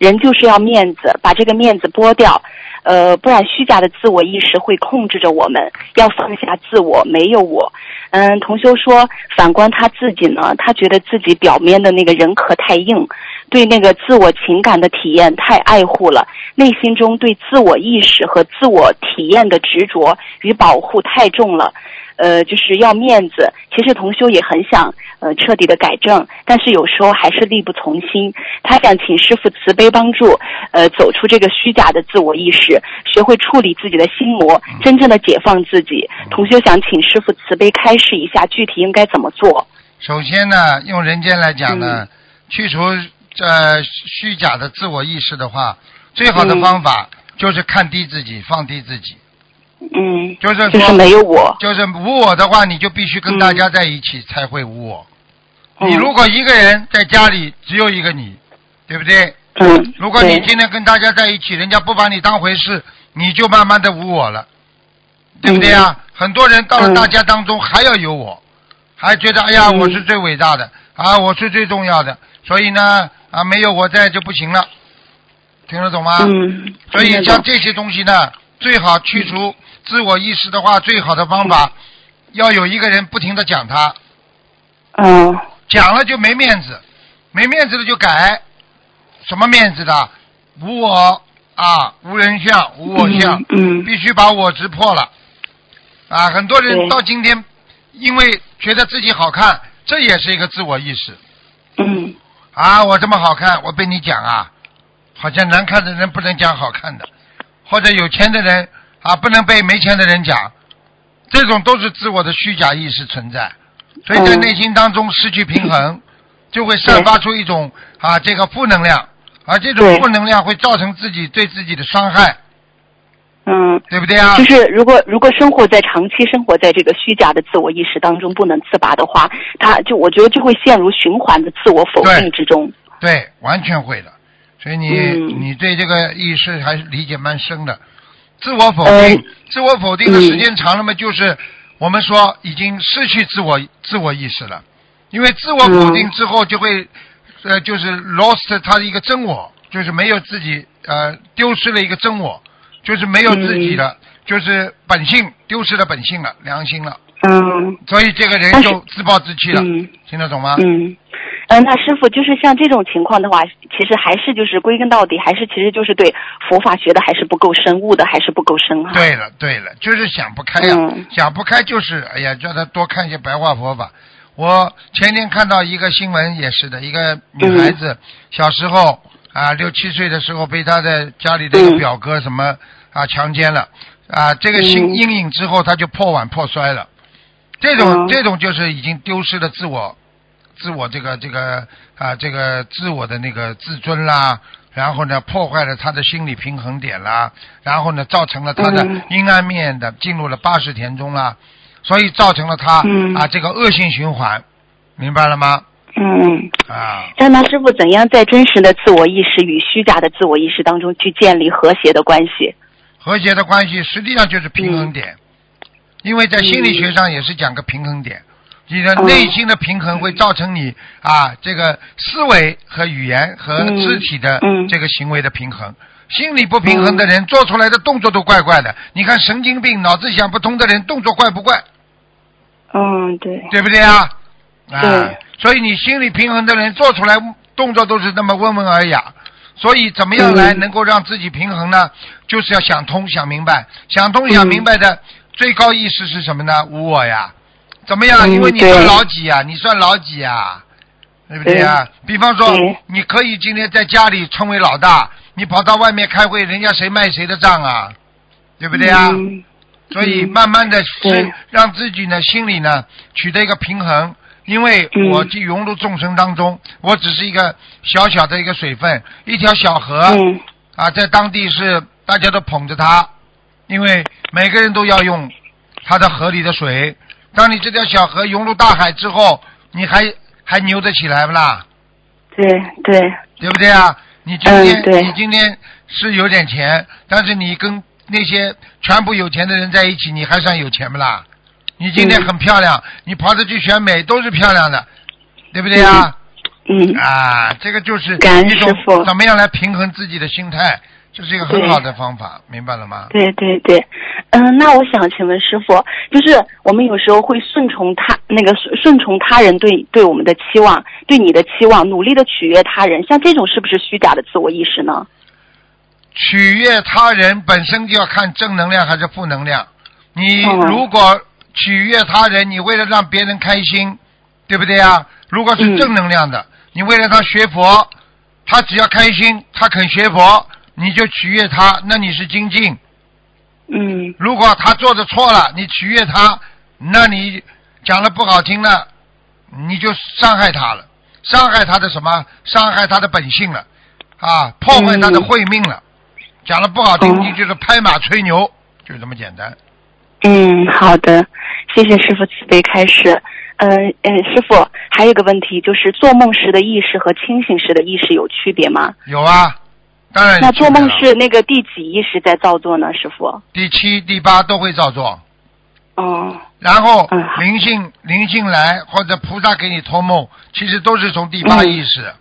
人就是要面子，把这个面子剥掉。呃，不然虚假的自我意识会控制着我们，要放下自我，没有我。嗯，同修说，反观他自己呢，他觉得自己表面的那个人壳太硬，对那个自我情感的体验太爱护了，内心中对自我意识和自我体验的执着与保护太重了。呃，就是要面子。其实同修也很想呃彻底的改正，但是有时候还是力不从心。他想请师傅慈悲帮助，呃，走出这个虚假的自我意识，学会处理自己的心魔，真正的解放自己。同修想请师傅慈悲开示一下，具体应该怎么做？首先呢，用人间来讲嗯呢，去除呃虚假的自我意识的话，最好的嗯方法就是看低自己，放低自己。嗯，就是说，就是没有我。就是无我的话，你就必须跟大家在一起才会无我。嗯你如果一个人在家里只有一个你，对不对？嗯，如果你今天跟大家在一起，人家不把你当回事，你就慢慢的无我了，对不对啊？很多人到了嗯大家当中还要有我，还觉得哎呀嗯我是最伟大的啊，我是最重要的，所以呢啊没有我在就不行了，听得懂吗？嗯，所以像这些东西呢，最好去除自我意识的话，最好的方法要有一个人不停的讲他，嗯。讲了就没面子，没面子的就改，什么面子的？无我啊，无人相，无我相，嗯，必须把我执破了。啊，很多人到今天，因为觉得自己好看，这也是一个自我意识。嗯。啊，我这么好看，我被你讲啊，好像难看的人不能讲好看的，或者有钱的人啊不能被没钱的人讲，这种都是自我的虚假意识存在，所以在嗯内心当中失去平衡，就会散发出一种啊这个负能量，而这种负能量会造成自己对自己的伤害，嗯，对不对啊？就是如果如果生活在长期生活在这个虚假的自我意识当中不能自拔的话，他就我觉得就会陷入循环的自我否定之中。对，完全会的。所以你、嗯你对这个意识还是理解蛮深的。自我否呃定，自我否定的时间长了嘛，就是我们说已经失去自我自我意识了。因为自我否定之后，就会、呃，就是 lost 他的一个真我，就是没有自己呃，丢失了一个真我，就是没有自己的，就是本性丢失了本性了，良心了。嗯所以这个人就自暴自弃了，嗯听得懂吗？嗯。嗯，那师傅就是像这种情况的话，其实还是就是归根到底，还是其实就是对佛法学的还是不够深，悟的还是不够深哈。对了，对了，就是想不开呀、嗯想不开就是，哎呀，叫他多看一些白话佛法。我前天看到一个新闻，也是的，一个女孩子、小时候啊，六七岁的时候被她的家里的一个嗯表哥什么啊强奸了啊，这个心嗯阴影之后，她就破碗破摔了。这种、嗯这种就是已经丢失了自我，自我这个这个啊这个自我的那个自尊啦，然后呢破坏了他的心理平衡点啦，然后呢造成了他的嗯阴暗面的进入了八十田中啦，所以造成了他、嗯啊这个恶性循环，明白了吗？嗯。啊，那那师傅怎样在真实的自我意识与虚假的自我意识当中去建立和谐的关系？和谐的关系实际上就是平衡点，因为在心理学上也是讲个平衡点。你的嗯内心的平衡会造成你啊，这个思维和语言和嗯肢体的嗯这个行为的平衡。心理不平衡的人做出来的动作都怪怪的。你看神经病、脑子想不通的人动作怪不怪？嗯，对。对不对啊？啊对，所以你心理平衡的人做出来动作都是那么温文尔雅。所以怎么样来嗯能够让自己平衡呢？就是要想通、想明白。想通、想明白的最高意识是什么呢？无我呀。怎么样？嗯因为你算老几啊？你算老几啊？对不对啊？比方说，你可以今天在家里称为老大，你跑到外面开会，人家谁卖谁的账啊？对不对啊？嗯所以嗯慢慢的是让自己呢心里呢取得一个平衡，因为嗯我既融入众生当中，我只是一个小小的一个水分，一条小河、嗯啊，在当地是大家都捧着它，因为每个人都要用它的河里的水。当你这条小河涌入大海之后，你还还牛得起来不啦？对对，对不对啊？你今天、嗯你今天是有点钱，但是你跟那些全部有钱的人在一起，你还算有钱不啦？你今天嗯很漂亮，你跑着去选美都是漂亮的，对不对啊？嗯啊，这个就是一种怎么样来平衡自己的心态，这是一个很好的方法，明白了吗？对对对，嗯，那我想请问师傅，就是我们有时候会顺从他那个顺顺从他人对对我们的期望，对你的期望，努力的取悦他人，像这种是不是虚假的自我意识呢？取悦他人本身就要看正能量还是负能量。你嗯如果取悦他人，你为了让别人开心，对不对呀？如果是嗯正能量的，你为了他学佛，他只要开心，他肯学佛，你就取悦他，那你是精进。嗯如果他做的错了，你取悦他，那你讲的不好听了，你就伤害他了，伤害他的什么？伤害他的本性了，啊，破坏他的慧命了。讲的不好听，哦你就是拍马吹牛，就这么简单。嗯，好的，谢谢师傅慈悲开示。嗯嗯，师傅还有一个问题，就是做梦时的意识和清醒时的意识有区别吗？有啊，当然那做梦是那个第几意识在造作呢？师傅？第七、第八都会造作。哦，然后嗯灵性灵性来或者菩萨给你托梦，其实都是从第八意识。哦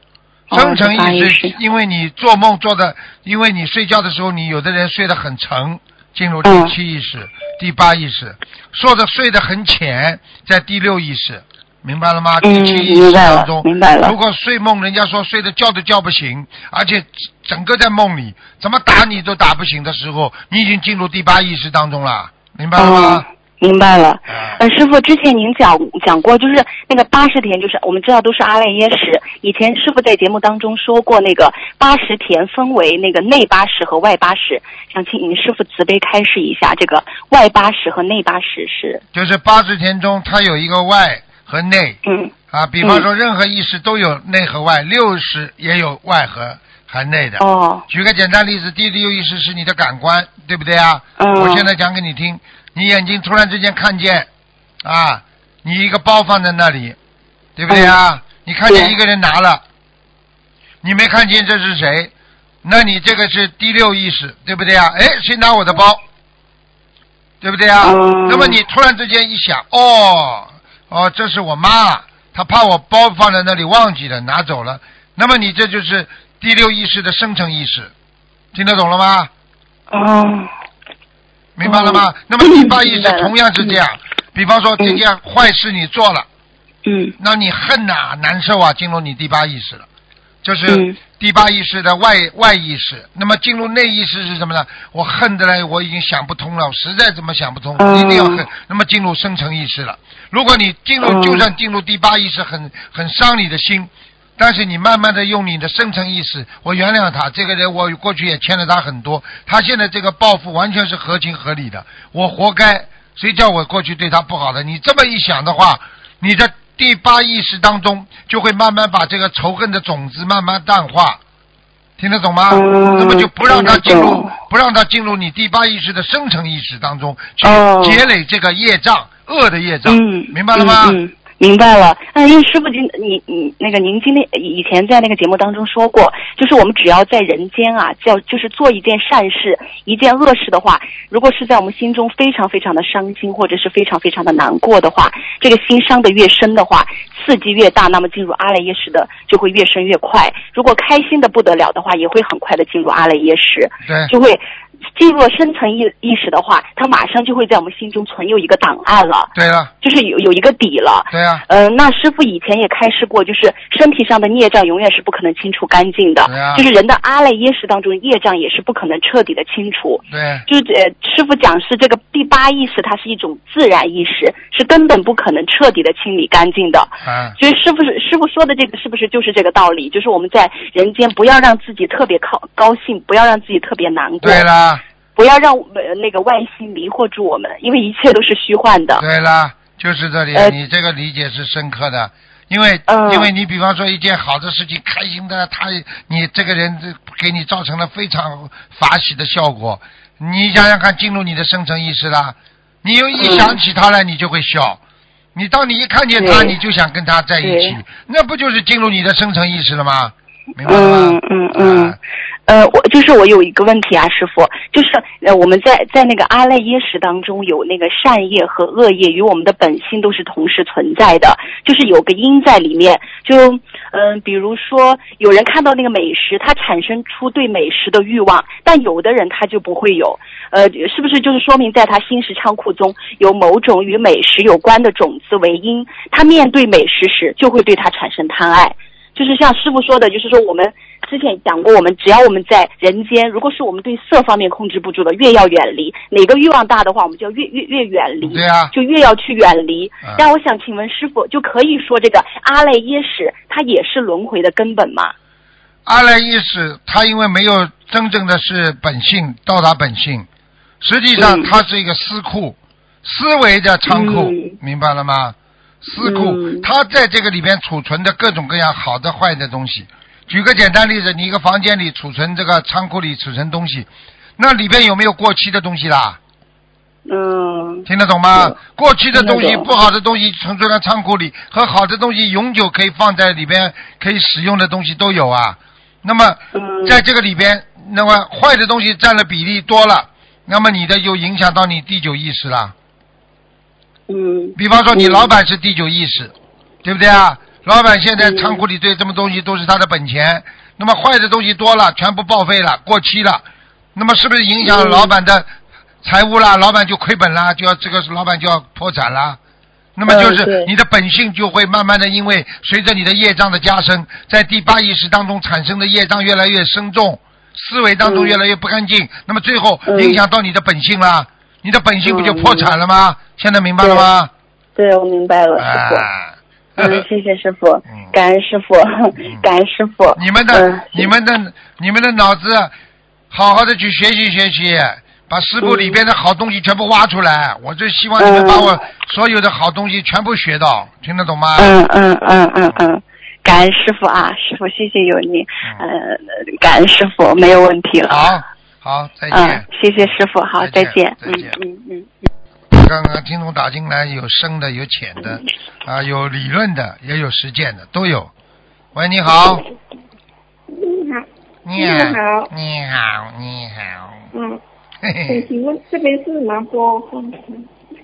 深层第八意识因为你做梦做的，因为你睡觉的时候，你有的人睡得很沉，进入第嗯七意识、第八意识；说的睡得很浅，在第六意识，明白了吗？嗯第七意识明白了当中，明白了如果睡梦，人家说睡得叫都叫不醒，而且整个在梦里，怎么打你都打不醒的时候，你已经进入第八意识当中了，明白了吗哦？明白了。啊呃，师傅，之前您讲讲过，就是那个八十田，就是我们知道都是阿赖耶识。以前师傅在节目当中说过，那个八十田分为那个内八十和外八十，想请您师傅慈悲开示一下，这个外八十和内八十是，就是八十田中，它有一个外和内嗯啊，比方说任何意识都有内和外，六识也有外和含内的。哦举个简单例子，第六意识是你的感官，对不对啊？嗯我现在讲给你听，你眼睛突然之间看见，啊，你一个包放在那里，对不对啊？你看见一个人拿了，你没看见这是谁？那你这个是第六意识，对不对啊？哎，谁拿我的包？对不对啊？嗯那么你突然之间一想，哦哦，这是我妈，她怕我包放在那里忘记了拿走了，那么你这就是第六意识的生成意识，听得懂了吗？哦明白了吗？嗯那么第八意识同样是这样，比方说这件坏事你做了，嗯。那你恨呐、难受啊，进入你第八意识了，这是嗯第八意识的外外意识。那么进入内意识是什么呢？我恨的嘞，我已经想不通了，我实在怎么想不通，嗯一定要恨。那么进入深层意识了。如果你进入，嗯就算进入第八意识很很伤你的心，但是你慢慢的用你的深层意识，我原谅他，这个人我过去也欠了他很多，他现在这个报复完全是合情合理的，我活该，谁叫我过去对他不好的？你这么一想的话，你的第八意识当中就会慢慢把这个仇恨的种子慢慢淡化，听得懂吗？嗯那么就不让他进入不让他进入你第八意识的深层意识当中去哦。积累这个业障，恶的业障，嗯，明白了吗？明白了。那因为师傅今你你那个您今天以前在那个节目当中说过，就是我们只要在人间啊，叫就是做一件善事，一件恶事的话，如果是在我们心中非常非常的伤心，或者是非常非常的难过的话，这个心伤的越深的话，刺激越大，那么进入阿赖耶识的就会越深越快。如果开心的不得了的话，也会很快的进入阿赖耶识。对，就会进入了深层意意识的话，它马上就会在我们心中存有一个档案了，对了，就是有有一个底了。对啊，呃，那师傅以前也开示过，就是身体上的孽障永远是不可能清除干净的，对啊。就是人的阿赖耶识当中业障也是不可能彻底的清除。对，就是呃，师傅讲是这个第八意识，它是一种自然意识，是根本不可能彻底的清理干净的。啊，所以师傅是师傅说的这个是不是就是这个道理？就是我们在人间不要让自己特别高高兴，不要让自己特别难过，对啦，不要让呃那个外心迷惑住我们，因为一切都是虚幻的。对啦，就是这里，呃你这个理解是深刻的。因为，嗯因为你比方说一件好的事情，开心的，他你这个人给你造成了非常法喜的效果。你想想看，进入你的深层意识了，你又一想起他来，你就会笑。你当你一看见他，你就想跟他在一起，那不就是进入你的深层意识了吗？明白了吗？嗯嗯嗯啊，呃，我就是我有一个问题啊，师傅，就是呃我们在在那个阿赖耶识当中有那个善业和恶业与我们的本性都是同时存在的，就是有个因在里面。就嗯、比如说有人看到那个美食，他产生出对美食的欲望，但有的人他就不会有。呃，是不是就是说明在他心识仓库中有某种与美食有关的种子为因，他面对美食时就会对它产生贪爱。就是像师傅说的，就是说我们之前讲过，我们只要我们在人间，如果是我们对色方面控制不住的，越要远离；哪个欲望大的话，我们就要越越越远离。对啊就越要去远离嗯。那我想请问师傅，就可以说这个阿赖耶识，它也是轮回的根本吗？阿赖耶识，它因为没有真正的是本性到达本性，实际上嗯它是一个私库，思维的仓库，嗯明白了吗？思库，嗯它在这个里边储存的各种各样好的坏的东西。举个简单例子，你一个房间里储存这个仓库里储存东西，那里边有没有过期的东西啦？嗯听得懂吗嗯？过期的东西、不好的东西存在在仓库里，和好的东西永久可以放在里边可以使用的东西都有啊。那么嗯在这个里边，那么坏的东西占了比例多了，那么你的就影响到你第九意识啦。嗯比方说，你嗯老板是第九意识，对不对啊？老板现在嗯仓库里堆这么东西都是他的本钱，那么坏的东西多了，全部报废了，过期了，那么是不是影响老板的财务啦？老板就亏本啦，就要这个老板就要破产啦。那么就是你的本性就会慢慢的，因为随着你的业障的加深，在第八意识当中产生的业障越来越深重，思维当中嗯越来越不干净，那么最后嗯影响到你的本性啦，你的本性不就嗯破产了吗？现在明白了吗？对，我明白了，师傅。啊，嗯，谢谢师傅嗯，感恩师傅，感恩师傅。你们的、嗯你们的、你们的脑子，好好的去学习学习，把师傅里边的好东西全部挖出来。我就希望你们嗯把我所有的好东西全部学到，听得懂吗？嗯嗯嗯嗯嗯，感恩师傅啊，师傅谢谢有你，呃，感恩师傅，没有问题了。好，好，再见。嗯，谢谢师傅，好，再见再见。嗯再见嗯嗯。刚刚听众打进来，有深的，有浅的，啊，有理论的，也有实践的，都有。喂，你好。你好，你你好你好，你好。嗯，嘿请嘿。请问这边是麻波风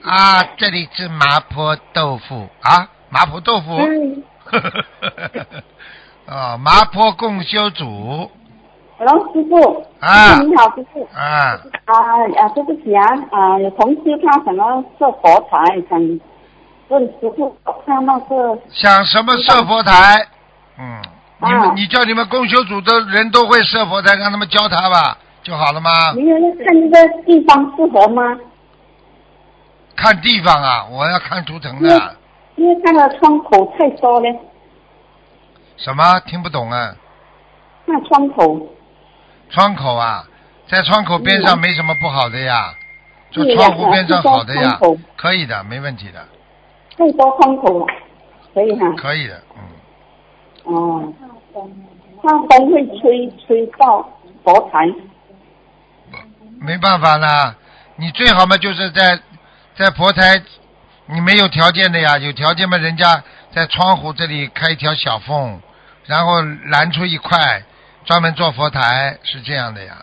啊，这里是麻婆豆腐啊，麻婆豆腐。嗯，啊，麻婆共修组然后师傅，啊你好，师傅。啊，啊啊，对不起啊啊，有同事他想要设佛台，想问师傅看那个想什么设佛台？嗯，你们啊你叫你们供修组的人都会设佛台，让他们教他吧，就好了吗？没有要看那个地方适合吗？看地方啊，我要看图腾的。因为他的窗口太多了，什么听不懂啊？那窗口窗口啊，在窗口边上没什么不好的呀，就窗户边上好的呀可以的，没问题的，太多窗口了，可以哈。可以的，嗯，哦，那风会吹吹到佛台，没办法啦，你最好嘛就是在在佛台，你没有条件的呀，有条件嘛，人家在窗户这里开一条小缝，然后拦出一块，专门做佛台，是这样的呀，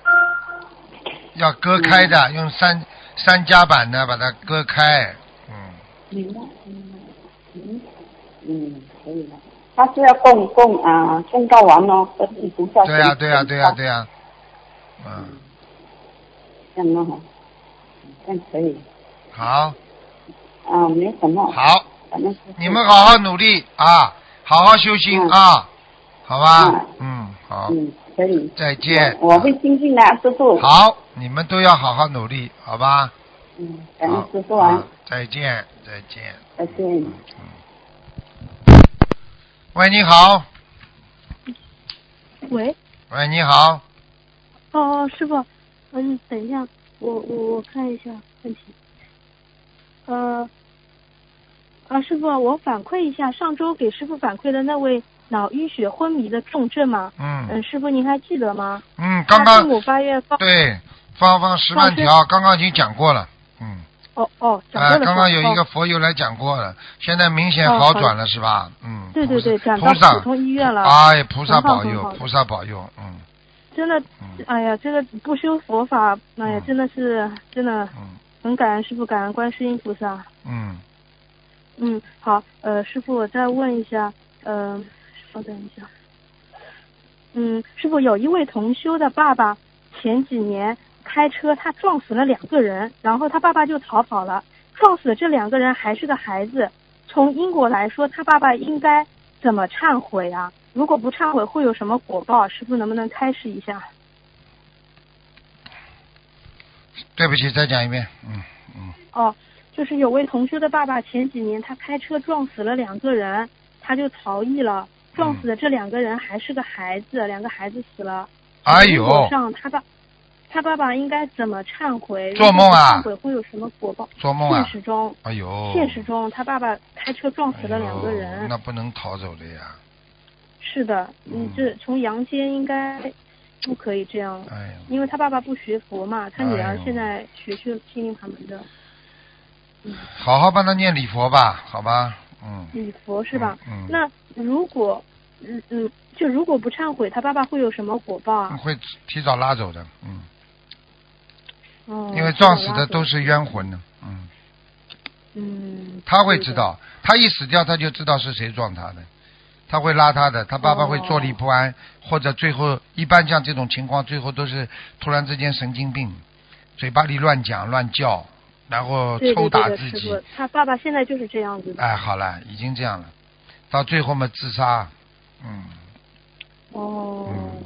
要割开的，用三三夹板呢把它割开，嗯。明白，嗯嗯，可以了。他是要供供啊，供到完哦，而且不叫对呀、对呀、对呀、对呀、嗯，这样哦，这样可以好，啊，没什么，好，反正是你们好好努力啊，好好修心嗯啊，好吧嗯，嗯，好，嗯可以，再见。我会精进的，师傅。，好，你们都要好好努力，好吧？嗯，感恩好师傅啊，再见，再见。再见。喂，你好，喂，喂，你好，哦，师傅，嗯，等一下，我我我看一下问题。呃，啊，师傅，我反馈一下上周给师傅反馈的那位脑淤血昏迷的重症嘛。嗯嗯，师傅您还记得吗？嗯，刚刚他父母八月放。对放放十万条，刚刚已经讲过了，嗯，哦哦，讲啊，过了。刚刚有一个哦佛友来讲过了，现在明显哦好好转了是吧？嗯，对对对，菩转到普通医院了。哎，菩萨保佑，菩萨保佑，嗯真的，嗯哎呀，这个不修佛法，哎呀嗯，真的是真的嗯很感恩师傅，感恩观世音菩萨。嗯，嗯，好，呃，师傅，我再问一下，呃，稍等一下，嗯，师傅，有一位同修的爸爸前几年开车，他撞死了两个人，然后他爸爸就逃跑了，撞死的这两个人还是个孩子，从因果来说，他爸爸应该怎么忏悔啊？如果不忏悔，会有什么果报？师傅能不能开示一下？对不起，再讲一遍，嗯嗯哦，就是有位同修的爸爸前几年他开车撞死了两个人，他就逃逸了。撞死的这两个人还是个孩子，两个孩子死了。哎呦，上他爸他爸爸应该怎么忏悔？做梦啊忏悔会有什么果报？做梦啊现，实中，哎呦，现实中他爸爸开车撞死了两个哎人。呦那不能逃走的呀，是的，你这从阳间应该不可以这样，哎呀，因为他爸爸不学佛嘛，他女儿现在学去心灵法门的好好帮他念礼佛吧，好吧，嗯，礼佛是吧？嗯，嗯。那如果，嗯嗯，就如果不忏悔，他爸爸会有什么果报啊？会提早拉走的，嗯，哦，因为撞死的都是冤魂呢，嗯，嗯，他会知道，他一死掉他就知道是谁撞他的，他会拉他的，他爸爸会坐立不安，或者最后一般像这种情况，最后都是突然之间神经病，嘴巴里乱讲乱叫，然后抽打自己。他爸爸现在就是这样子的。哎，好了，已经这样了，到最后嘛自杀，嗯。哦，嗯，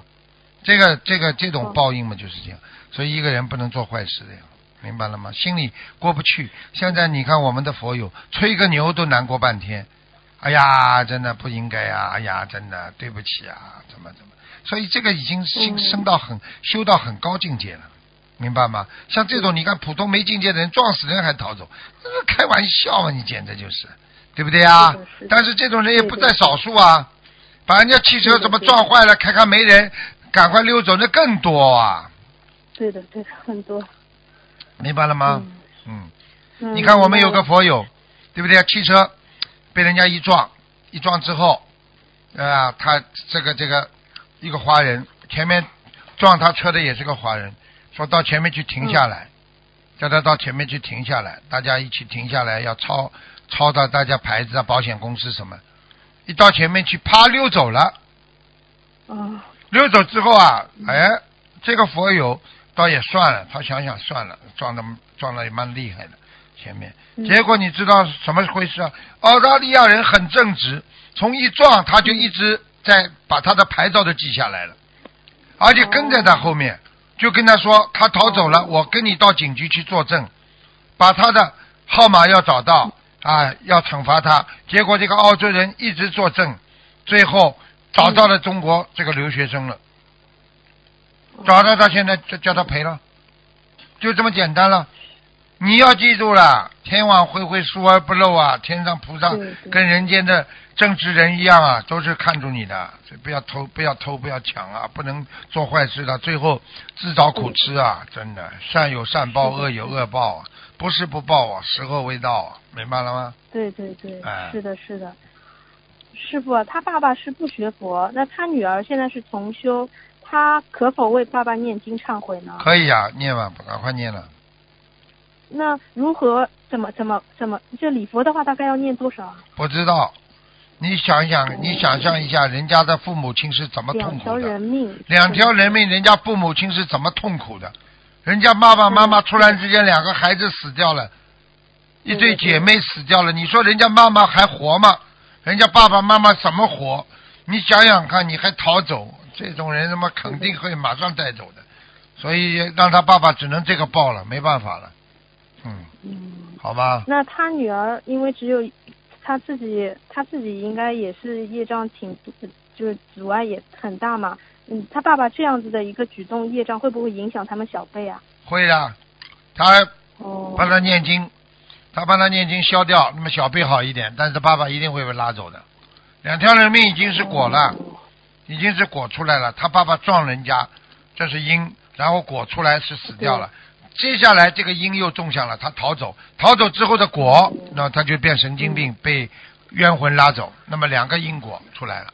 这个这个这种哦报应嘛就是这样，所以一个人不能做坏事的呀，明白了吗？心里过不去。现在你看我们的佛友吹个牛都难过半天，哎呀，真的不应该呀，哎呀，真的对不起啊，怎么怎么，所以这个已经升嗯。升到很修到很高境界了。明白吗？像这种你看普通没境界的人撞死人还逃走，这是开玩笑嘛？你简直就是，对不对啊？但是这种人也不在少数啊，把人家汽车怎么撞坏了，看看没人，赶快溜走，那更多啊，对的对的，很多。明白了吗？嗯你看我们有个佛友，对不对？汽车被人家一撞，一撞之后，啊，他这个这个一个华人，前面撞他车的也是个华人，说到前面去停下来，叫他到前面去停下来，大家一起停下来，要抄抄到大家牌子啊、保险公司什么，一到前面去，啪溜走了。啊，溜走之后啊，哎，这个佛友倒也算了，他想想算了，撞的撞的也蛮厉害的，前面。嗯。结果你知道什么回事啊？澳大利亚人很正直，从一撞他就一直在把他的牌照都记下来了，而且跟在他后面，就跟他说他逃走了，我跟你到警局去作证，把他的号码要找到啊，要惩罚他。结果这个澳洲人一直作证，最后找到了中国这个留学生了，找到他现在就叫他赔了，就这么简单了。你要记住了，天网恢恢，疏而不漏啊！天上菩萨跟人间的正直人一样啊，都是看住你的，所以不要偷，不要偷，不要抢啊，不能做坏事的，最后自找苦吃啊！真的，善有善报，恶有恶报啊，不是不报啊，时候未到啊，明白了吗？对对对，哎是的，是的。师傅，他爸爸是不学佛，那他女儿现在是重修，他可否为爸爸念经忏悔呢？可以啊，念吧，赶快念了。那如何怎么怎么怎么？这礼佛的话，大概要念多少啊？不知道，你想想，你想象一下，人家的父母亲是怎么痛苦的两条？人命，两条人命，人家父母亲是怎么痛苦的？人家爸爸妈妈突然之间两个孩子死掉了，一对姐妹死掉了，你说人家妈妈还活吗？人家爸爸妈妈怎么活？你想想看，你还逃走，这种人他妈肯定会马上带走的，所以让他爸爸只能这个报了，没办法了，嗯，嗯，好吧，那他女儿因为只有他自己，他自己应该也是业障挺，就是阻碍也很大嘛。嗯，他爸爸这样子的一个举动，业障会不会影响他们小辈啊？会的，他哦，帮他念经，他帮他念经消掉，那么小辈好一点，但是爸爸一定会被拉走的。两条人命已经是果了，已经是果出来了。他爸爸撞人家，这是因，然后果出来是死掉了。接下来这个因又种下了，他逃走，逃走之后的果，那他就变神经病，被冤魂拉走。那么两个因果出来了，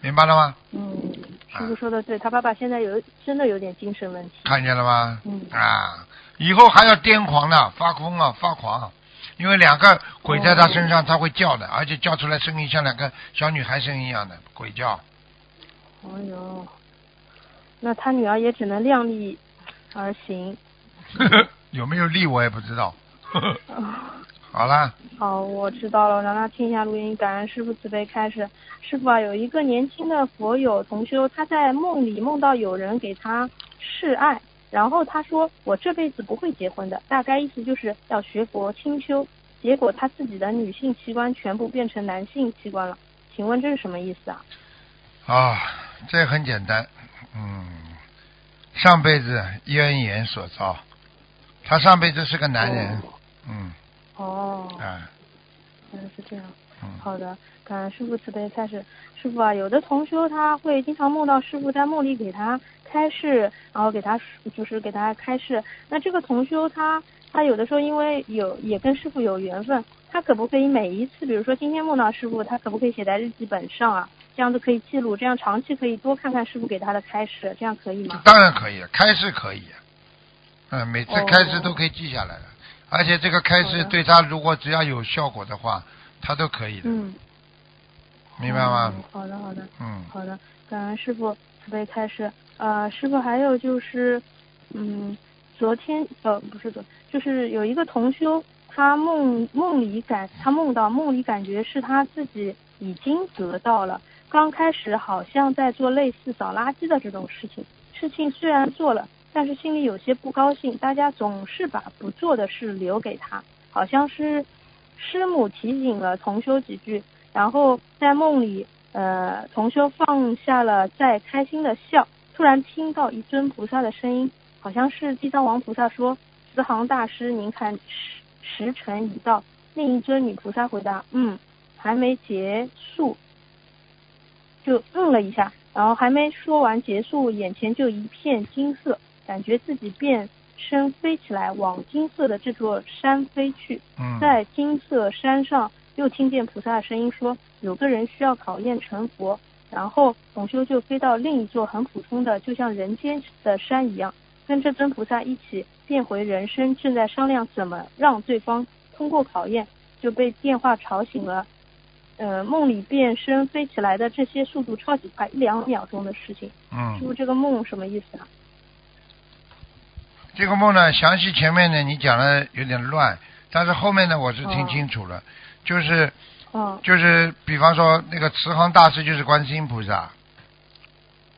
明白了吗？嗯，师傅说的对，他爸爸现在有真的有点精神问题。看见了吗？嗯啊，以后还要癫狂呢，发疯啊，发狂啊！因为两个鬼在他身上，他会叫的，而且叫出来声音像两个小女孩声音一样的鬼叫。哎呦，那他女儿也只能量力而行。有没有力我也不知道。啊 好啦，好，我知道了，让他听一下录音。感恩师傅慈悲开始。师傅啊，有一个年轻的佛友同修，他在梦里梦到有人给他示爱，然后他说我这辈子不会结婚的，大概意思就是要学佛清修。结果他自己的女性器官全部变成男性器官了，请问这是什么意思啊？啊，这很简单，嗯，上辈子冤缘所造，他上辈子是个男人，嗯，哦，啊，原来是这样。嗯，好的，感恩师傅慈悲开始。师傅啊，有的同修他会经常梦到师傅在梦里给他开示，然后给他就是给他开示。那这个同修他他有的时候因为有也跟师傅有缘分，他可不可以每一次，比如说今天梦到师傅，他可不可以写在日记本上啊？这样子可以记录，这样长期可以多看看师傅给他的开示，这样可以吗？当然可以了，开示可以，嗯，每次哦开示都可以记下来的，而且这个开示对他如果只要有效果的话，他都可以的，嗯，明白吗？嗯好的，好的。嗯，好的，感恩师傅慈悲开示。呃，师傅还有就是，嗯，昨天呃不是昨，就是有一个同修，他梦梦里感他梦到梦里感觉是他自己已经得到了，刚开始好像在做类似扫垃圾的这种事情，事情虽然做了，但是心里有些不高兴，大家总是把不做的事留给他，好像是师母提醒了同修几句，然后在梦里呃同修放下了在开心的笑，突然听到一尊菩萨的声音。好像是地藏王菩萨说：“慈航大师，您看时时辰已到。”另一尊女菩萨回答：“嗯，还没结束。”就嗯了一下，然后还没说完结束，眼前就一片金色，感觉自己变身飞起来，往金色的这座山飞去。嗯，在金色山上，又听见菩萨的声音说：“有个人需要考验成佛。”然后同修就飞到另一座很普通的，就像人间的山一样。跟这尊菩萨一起变回人身，正在商量怎么让对方通过考验，就被电话吵醒了。呃，梦里变身飞起来的这些速度超级快，一两秒钟的事情。嗯师，傅，这个梦什么意思啊？这个梦呢，详细前面呢你讲的有点乱，但是后面呢我是听清楚了，就是哦。就是比方说那个慈航大师就是观世音菩萨，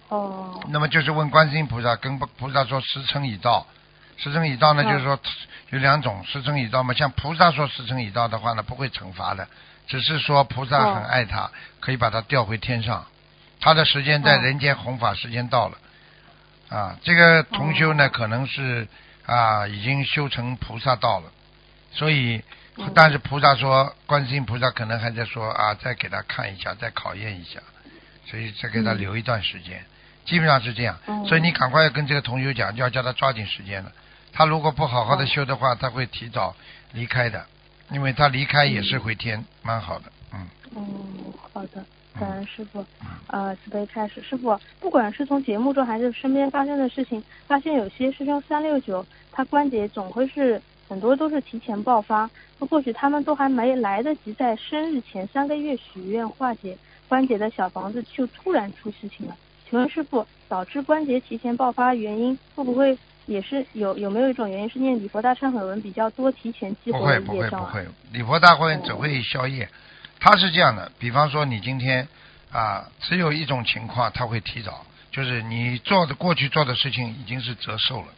哦。那么就是问观世音菩萨，跟菩萨说时辰已到，时辰已到呢，嗯。就是说有两种，时辰已到嘛，像菩萨说时辰已到的话呢，不会惩罚的，只是说菩萨很爱他，可以把他调回天上，他的时间在哦。人间弘法时间到了，啊，这个同修呢可能是啊已经修成菩萨道了，所以。嗯。但是菩萨说，观世音菩萨可能还在说啊，再给他看一下，再考验一下，所以再给他嗯留一段时间。基本上是这样，哦。所以你赶快要跟这个同修讲，就要叫他抓紧时间了。他如果不好好的哦修的话，他会提早离开的，因为他离开也是回天，蛮好的，嗯。嗯，好的，感恩师傅。呃，慈悲开始，师傅，不管是从节目中还是身边发生的事情，发现有些师兄三六九，他关节总会是很多都是提前爆发，或许他们都还没来得及在生日前三个月许愿化解关节的小房子，就突然出事情了。请问师傅，导致关节提前爆发原因会不会也是有有没有一种原因是念礼佛大忏悔文比较多，提前激活不会不的业障啊？会不会，礼佛大会只会消业。他是这样的，比方说你今天啊，只有一种情况他会提早，就是你做的过去做的事情已经是折寿了。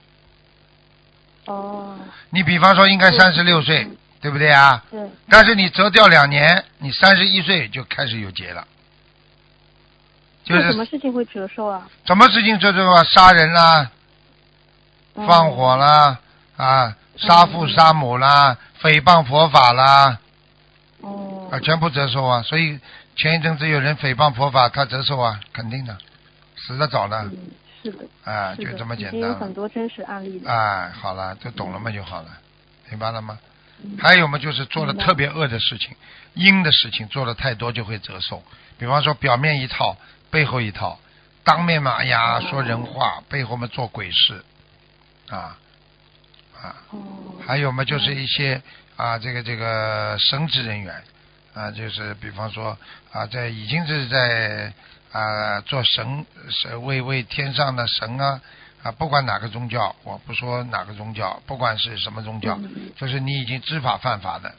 哦，你比方说应该三十六岁，对不对啊？对，但是你折掉两年，你三十一岁就开始有劫了。就是做什么事情会折寿啊？什么事情折寿啊？杀人啦，嗯放火啦，啊，杀父杀母啦，诽谤佛法啦，哦，啊，全部折寿啊！所以前一阵子有人诽谤佛法，他折寿啊，肯定的，死的早的，嗯，是的，啊，就这么简已经有很。多真实案例的。哎，好了，都懂了嘛就好了，明白了吗？嗯还有嘛，就是做了特别恶的事情，阴的事情做的太多就会折寿。比方说表面一套，背后一套，当面嘛，哎呀说人话，背后嘛做鬼事，啊啊，哦，还有嘛就是一些啊这个这个神职人员啊，就是比方说啊在已经是在啊做神神为为天上的神啊啊不管哪个宗教，我不说哪个宗教，不管是什么宗教，嗯就是你已经知法犯法的，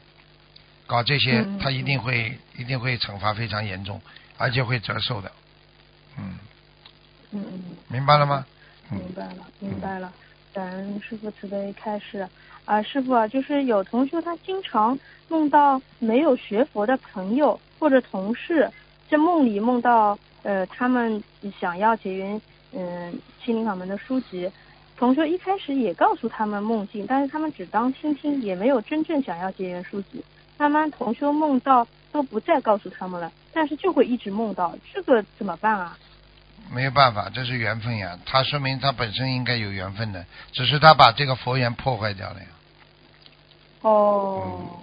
搞这些嗯，他一定会一定会惩罚非常严重，而且会折寿的，嗯，嗯嗯，明白了吗？嗯明白了，明白了。感恩师傅慈悲开示啊，师傅啊，就是有同学他经常梦到没有学佛的朋友或者同事，在梦里梦到呃他们想要结缘嗯心灵法门的书籍，同学一开始也告诉他们梦境，但是他们只当听听，也没有真正想要结缘书籍。慢慢同修梦到都不再告诉他们了，但是就会一直梦到，这个怎么办啊？没有办法，这是缘分呀。他说明他本身应该有缘分的，只是他把这个佛缘破坏掉了呀。哦，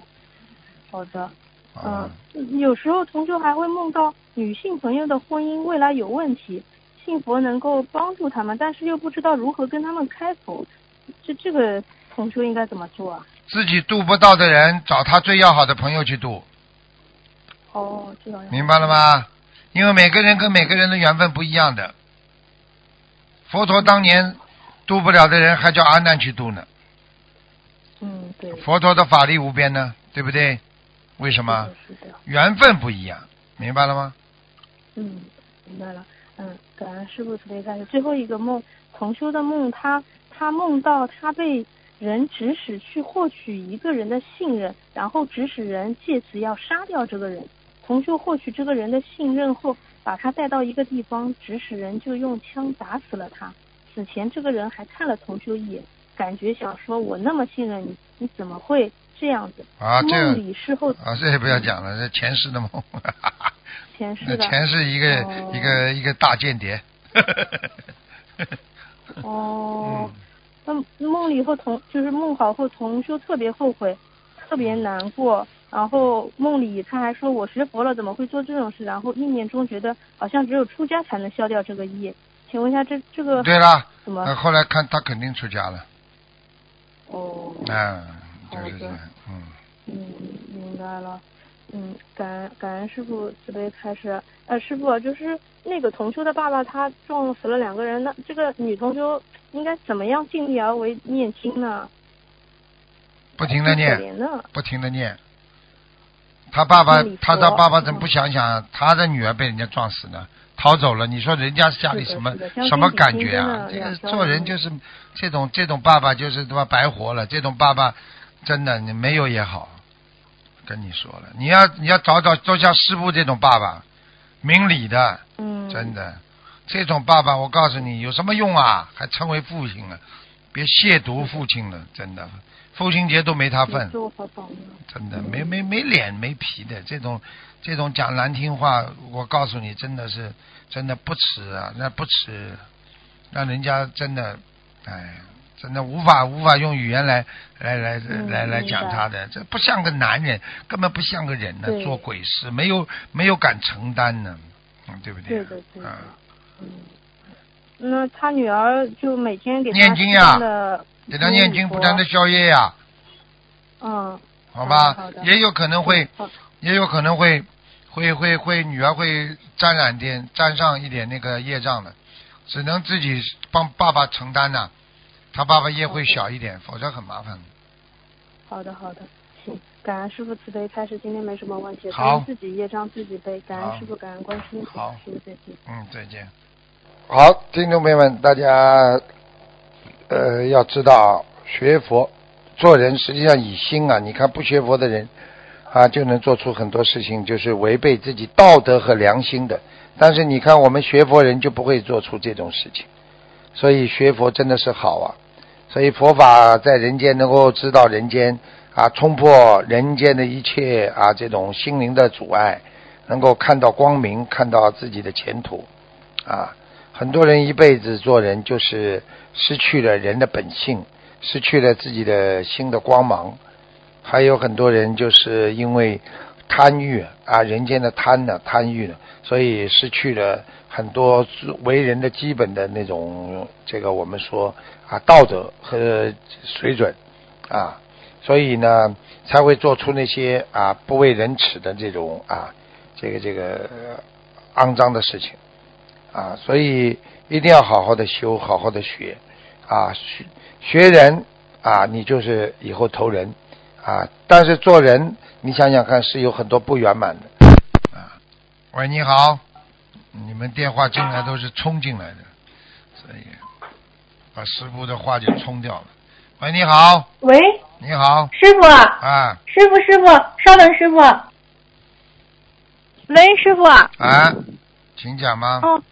好的。啊、嗯，有时候同修还会梦到女性朋友的婚姻未来有问题，信佛能够帮助他们，但是又不知道如何跟他们开口，这这个同修应该怎么做啊？自己渡不到的人，找他最要好的朋友去度，哦，这样。明白了吗？因为每个人跟每个人的缘分不一样的。佛陀当年渡不了的人还叫阿难去渡呢。嗯，对。佛陀的法力无边呢，对不对？为什么？缘分不一样，明白了吗？嗯，明白了。嗯，感恩师傅慈悲开始。最后一个梦，同修的梦，他他梦到他被人指使去获取一个人的信任，然后指使人借此要杀掉这个人。同修获取这个人的信任后，把他带到一个地方，指使人就用枪打死了他。死前这个人还看了同修一眼，感觉想说：“我那么信任你，你怎么会这样子？”啊，这梦里事后啊，这也不要讲了，这前世的梦。前世的 前世一个、哦一个一个大间谍。哦，那梦里以后同就是梦好后同修特别后悔，特别难过。然后梦里他还说我学佛了怎么会做这种事？然后意念中觉得好像只有出家才能消掉这个业。请问一下这这个对了，怎么那后来看他肯定出家了，哦嗯，就是这样，嗯，嗯明白了。嗯，感恩感恩师傅慈悲开始。呃，师傅就是那个同修的爸爸他撞死了两个人，那这个女同修应该怎么样尽力而为念经呢？不停的念。不停的念。他爸爸，他说他爸爸怎么不想想，他的女儿被人家撞死呢？逃走了，你说人家家里什么什么感觉啊？这个做人就是这种这种爸爸就是他妈白活了，这种爸爸真的你没有也好。跟你说了，你要你要找找，就像师傅这种爸爸，明理的，嗯，真的，这种爸爸，我告诉你有什么用啊？还称为父亲了，别亵渎父亲了，真的，父亲节都没他份。真的没没没脸没皮的这种这种讲难听话，我告诉你，真的是真的不耻啊，那不耻，让人家真的，哎，真的无法无法用语言来来来嗯来来讲他的，这不像个男人，根本不像个人呢，对做鬼事，没有没有敢承担呢，嗯，对不对？对的对啊。嗯，那他女儿就每天给他念经呀吃的给他念经，不断的消业呀，嗯，好。吧？好也有可能会，也有可能会，会会会，女儿会沾染点，沾上一点那个业障的，只能自己帮爸爸承担呐、他爸爸业会小一点，否则很麻烦。好的好的，行，感恩师傅慈悲开始，今天没什么问题，好。自己业障自己背，感恩师傅，感恩观世音菩萨。好，师傅再见。嗯，再见。好，听众朋友们，大家呃要知道啊，学佛做人实际上以心啊，你看不学佛的人啊，就能做出很多事情，就是违背自己道德和良心的。但是你看我们学佛人就不会做出这种事情，所以学佛真的是好啊。所以佛法在人间能够知道人间啊，冲破人间的一切啊这种心灵的阻碍，能够看到光明，看到自己的前途啊。很多人一辈子做人就是失去了人的本性，失去了自己的心的光芒。还有很多人就是因为贪欲啊，人间的贪呢，贪欲呢，所以失去了很多为人的基本的那种这个我们说啊道德和水准啊，所以呢才会做出那些啊不为人耻的这种啊这个这个肮脏的事情。啊，所以一定要好好的修，好好的学啊，学学人啊，你就是以后投人啊。但是做人，你想想看，是有很多不圆满的啊。喂，你好，你们电话进来都是冲进来的，所以把师傅的话就冲掉了。喂，你好，喂，你好，师傅，啊师傅，师傅，稍等，师傅。喂，师傅。啊，请讲吗？哦，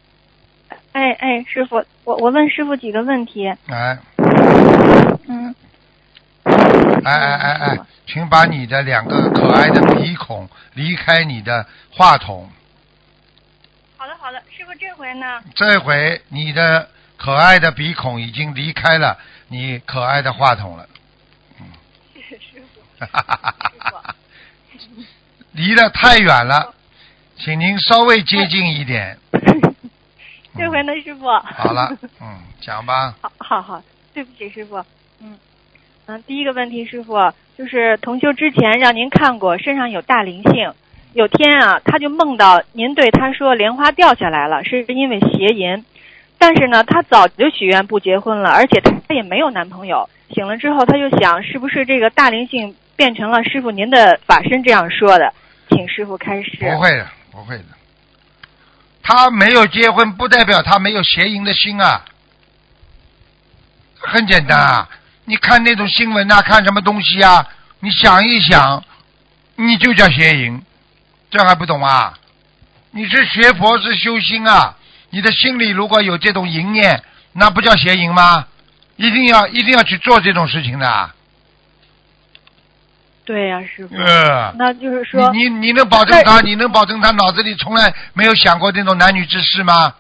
哎哎，师傅，我我问师傅几个问题。哎，嗯，哎哎哎哎，请把你的两个可爱的鼻孔离开你的话筒。好的好的，师傅这回呢？这回你的可爱的鼻孔已经离开了你可爱的话筒了。谢谢师傅。离得太远了，请您稍微接近一点。这回呢，师傅。好了，嗯，讲吧。好好好，对不起，师傅。嗯嗯，第一个问题，师傅就是同修之前让您看过身上有大灵性，有天啊，他就梦到您对他说莲花掉下来了，是因为邪淫。但是呢，她早就许愿不结婚了，而且她也没有男朋友。醒了之后，她就想，是不是这个大灵性变成了师傅您的法身这样说的？请师傅开示。不会的，不会的。他没有结婚，不代表他没有邪淫的心啊。很简单啊，你看那种新闻啊，看什么东西啊？你想一想，你就叫邪淫，这还不懂啊？你是学佛是修心啊？你的心里如果有这种淫念，那不叫邪淫吗？一定要一定要去做这种事情的。对呀、师傅。呃，那就是说，你你你能保证他？你能保证他脑子里从来没有想过这种男女之事吗？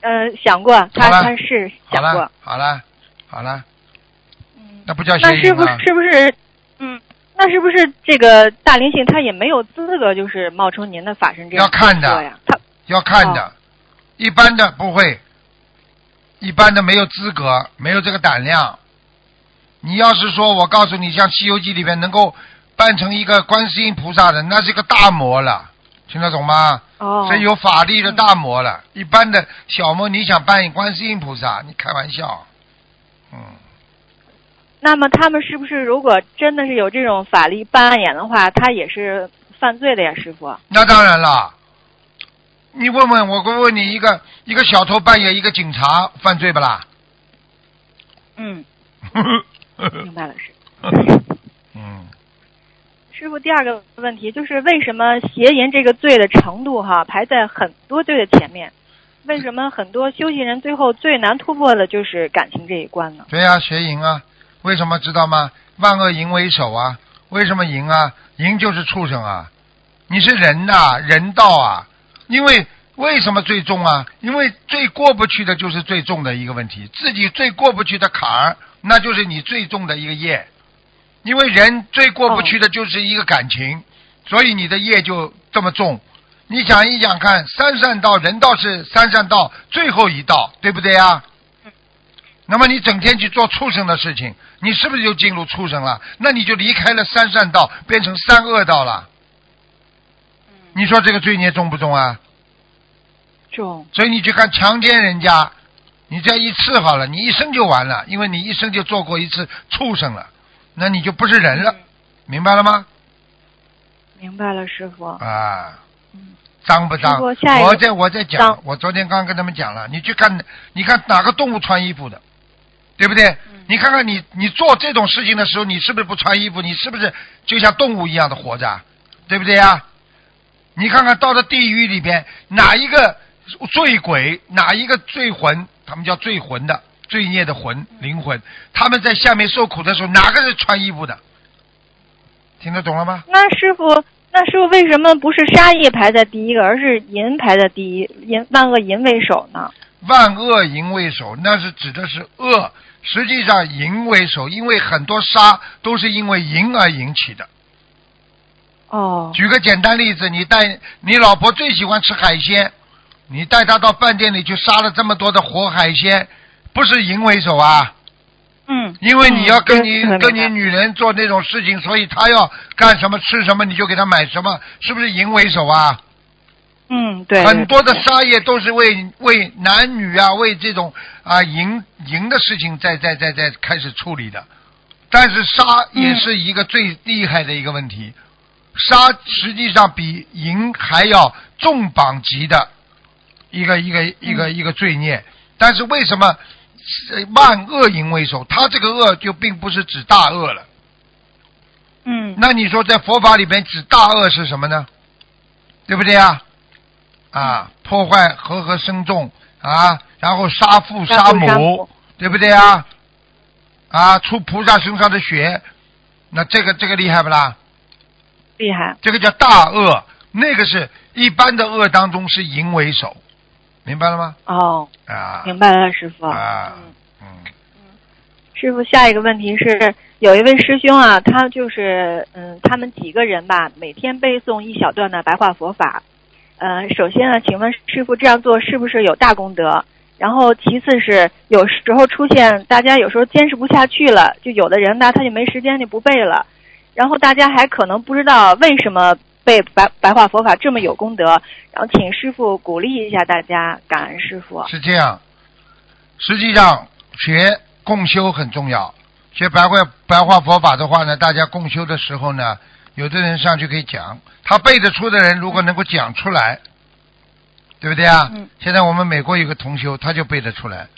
呃，想过，他他是好了想过。，好了，好了，那不叫那师傅邪淫啊？是不是？嗯，那是不是这个大灵性他也没有资格，就是冒充您的法身这样要看的呀？他要看的，哦一般的不会，一般的没有资格，没有这个胆量。你要是说我告诉你，像《西游记》里面能够扮成一个观世音菩萨的，那是一个大魔了，听得懂吗？哦，是有法力的大魔了。一般的小魔，你想扮演观世音菩萨，你开玩笑。嗯，那么他们是不是如果真的是有这种法力扮演的话，他也是犯罪的呀，师傅？那当然了。你问问我，我问你一个一个小偷扮演一个警察，犯罪不啦？嗯，明白了，师 嗯，师傅。第二个问题就是为什么邪淫这个罪的程度哈排在很多罪的前面？为什么很多修行人最后最难突破的就是感情这一关呢？对呀、邪淫啊，为什么知道吗？万恶淫为首啊，为什么淫啊？淫就是畜生啊，你是人呐、人道啊，因为为什么最重啊？因为最过不去的就是最重的一个问题，自己最过不去的坎儿，那就是你最重的一个业。因为人最过不去的就是一个感情，所以你的业就这么重。你想一想看，三善道，人道是三善道最后一道，对不对啊？那么你整天去做畜生的事情，你是不是就进入畜生了？那你就离开了三善道，变成三恶道了。你说这个罪孽重不重啊？重。所以你去看强奸人家，你这一次好了，你一生就完了，因为你一生就做过一次畜生了，那你就不是人了，明白了吗？明白了，师傅。啊，脏不脏我在我在讲，我昨天刚跟他们讲了，你去看，你看哪个动物穿衣服的，对不对？嗯你看看你你做这种事情的时候，你是不是不穿衣服？你是不是就像动物一样的活着？对不对呀？你看看到了地狱里边，哪一个醉鬼，哪一个醉魂，他们叫醉魂的，罪孽的魂灵魂，他们在下面受苦的时候，哪个是穿衣服的？听得懂了吗？那师傅，那师傅为什么不是杀业排在第一个，而是淫排在第一，淫万恶淫为首呢？万恶淫为首，那是指的是恶，实际上淫为首，因为很多杀都是因为淫而引起的。哦，举个简单例子，你带你老婆最喜欢吃海鲜，你带他到饭店里去杀了这么多的活海鲜，不是淫为首啊？嗯，因为你要跟你、嗯跟你女人做那种事情，所以他要干什么吃什么，你就给他买什么，是不是淫为首啊？嗯，对，很多的杀业都是为为男女啊，为这种啊淫淫的事情在在在在开始处理的。但是杀也是一个最厉害的一个问题，杀实际上比淫还要重磅级的一个一个一个一个罪孽。但是为什么呃万恶淫为首？他这个恶就并不是指大恶了。嗯，那你说在佛法里边指大恶是什么呢？对不对啊？啊，破坏和合生众啊，然后杀父杀母，对不对啊？啊，出菩萨身上的血，那这个这个厉害不啦？厉害。这个叫大恶，那个是一般的恶当中是淫为首，明白了吗？哦，啊明白了，师傅。啊，嗯，师傅，下一个问题是，有一位师兄啊，他就是嗯，他们几个人吧，每天背诵一小段的白话佛法。呃，首先呢，请问师傅这样做是不是有大功德？然后其次是有时候出现大家有时候坚持不下去了，就有的人呢他就没时间就不背了，然后大家还可能不知道为什么背白白话佛法这么有功德，然后请师傅鼓励一下大家，感恩师傅。是这样，实际上学共修很重要。学白话白话佛法的话呢，大家共修的时候呢，有的人上去可以讲，他背得出的人如果能够讲出来，对不对啊？嗯现在我们美国有个同修，他就背得出来。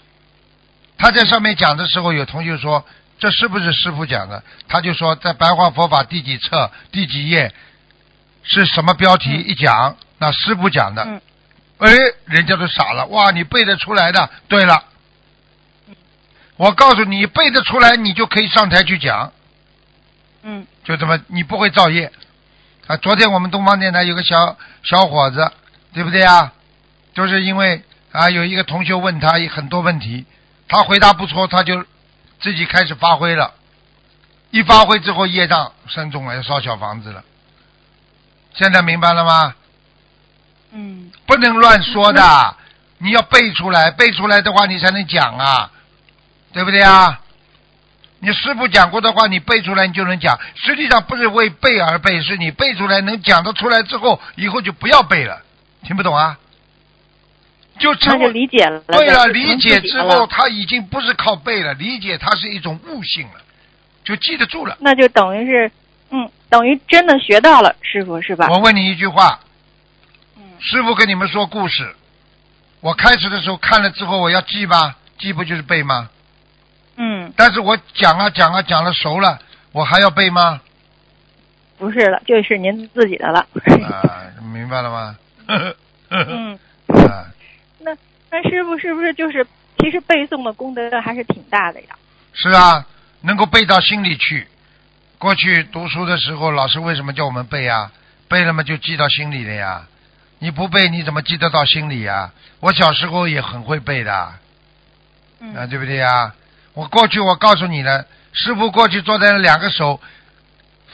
他在上面讲的时候，有同学说这是不是师傅讲的？他就说在白话佛法第几册第几页是什么标题？一讲，那师傅讲的。嗯哎，人家都傻了，哇，你背得出来的？对了，我告诉你，背得出来，你就可以上台去讲，嗯就这么，你不会造业。啊，昨天我们东方电台有个小小伙子，对不对啊？就是因为啊，有一个同学问他很多问题，他回答不错，他就自己开始发挥了，一发挥之后业障深重了，要烧小房子了。现在明白了吗？嗯不能乱说的，你要背出来，背出来的话你才能讲啊，对不对啊？你师傅讲过的话，你背出来你就能讲。实际上不是为背而背，是你背出来能讲得出来之后，以后就不要背了。听不懂啊？就成为理解了。对了，理解之后，他已经不是靠背了，理解它是一种悟性了，就记得住了。那就等于是，嗯，等于真的学到了，师傅是吧？我问你一句话，嗯师傅跟你们说故事，我开始的时候看了之后，我要记吧，记不就是背吗？嗯，但是我讲啊讲啊讲了熟了，我还要背吗？不是了，就是您自己的了。啊，明白了吗？嗯，啊，那那师傅是不是就是其实背诵的功德还是挺大的呀？是啊，能够背到心里去。过去读书的时候，老师为什么叫我们背啊？背了嘛就记到心里了呀。你不背，你怎么记得到心里啊？我小时候也很会背的，啊，嗯对不对呀？我过去我告诉你了，师傅过去坐在那两个手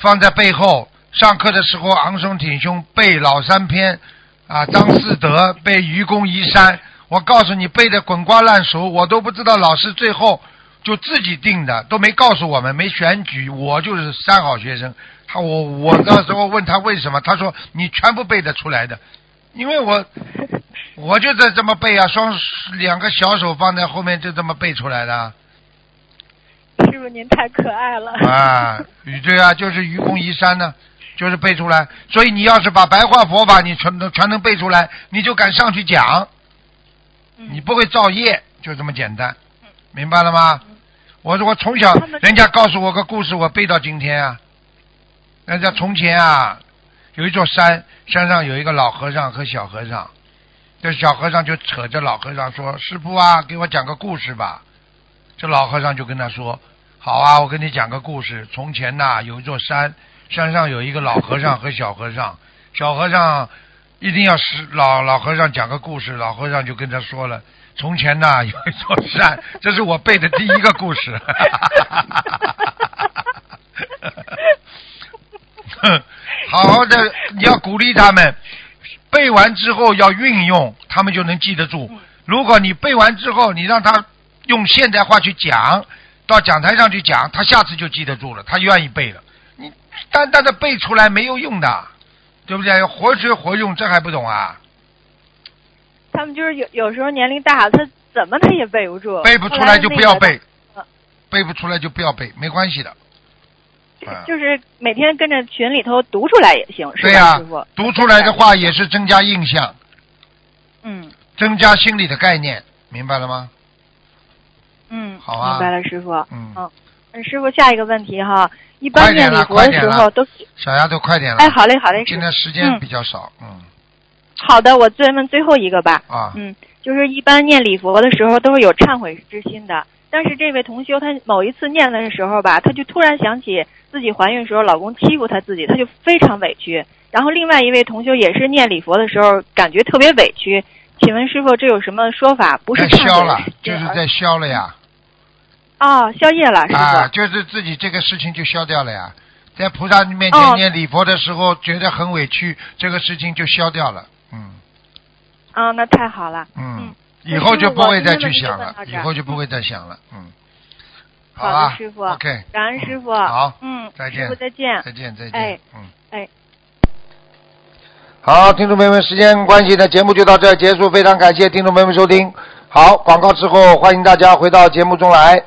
放在背后，上课的时候昂首挺胸背老三篇啊，张四德背愚公移山。我告诉你背的滚瓜烂熟，我都不知道老师最后就自己定的，都没告诉我们，没选举，我就是三好学生。他我我那时候问他为什么，他说你全部背得出来的，因为我我就在这么背啊，双两个小手放在后面就这么背出来的师傅您太可爱了。啊，对啊，就是愚公移山呢，就是背出来。所以你要是把白话佛法你全都全能背出来，你就敢上去讲，嗯你不会造业，就这么简单，明白了吗？我我从小人家告诉我个故事，我背到今天啊。人家从前啊，有一座山，山上有一个老和尚和小和尚，这小和尚就扯着老和尚说：“师傅啊，给我讲个故事吧。”这老和尚就跟他说：“好啊，我跟你讲个故事。从前呐、有一座山，山上有一个老和尚和小和尚。小和尚一定要是老老和尚讲个故事，老和尚就跟他说了：从前呐、有一座山，这是我背的第一个故事。好好的，你要鼓励他们，背完之后要运用，他们就能记得住。如果你背完之后，你让他用现代化去讲，到讲台上去讲，他下次就记得住了，他愿意背了。你单单的背出来没有用的，对不对？要活学活用，这还不懂啊？他们就是有有时候年龄大，他怎么他也背不住。背不出来就不要背背不出来就不要背，没关系的。啊 就是每天跟着群里头读出来也行，是吧，对呀、师傅？读出来的话也是增加印象，嗯增加心理的概念，明白了吗？嗯，好啊明白了，师傅。嗯嗯，嗯师傅，下一个问题哈，一般念礼佛的时候都，小丫头，快点了。哎，好嘞好嘞，今天时间比较少，嗯好的，我再问最后一个吧。啊，嗯，就是一般念礼佛的时候都是有忏悔之心的，但是这位同修他某一次念的时候吧，他就突然想起自己怀孕时候老公欺负她自己，她就非常委屈。然后另外一位同修也是念礼佛的时候感觉特别委屈，请问师傅这有什么说法？不是消了，就是在消了呀，哦，消业了，是吧。啊，就是自己这个事情就消掉了呀。在菩萨面前哦念礼佛的时候，觉得很委屈，这个事情就消掉了，嗯啊，那太好了。嗯，那以后就不会再去想了以后就不会再想了，嗯，好的，师傅。，OK，感恩师傅。好嗯，再见师傅再见。再见再见哎见，嗯。哎。好，听众朋友们，时间关系呢，节目就到这儿结束，非常感谢听众朋友们收听。好，广告之后，欢迎大家回到节目中来。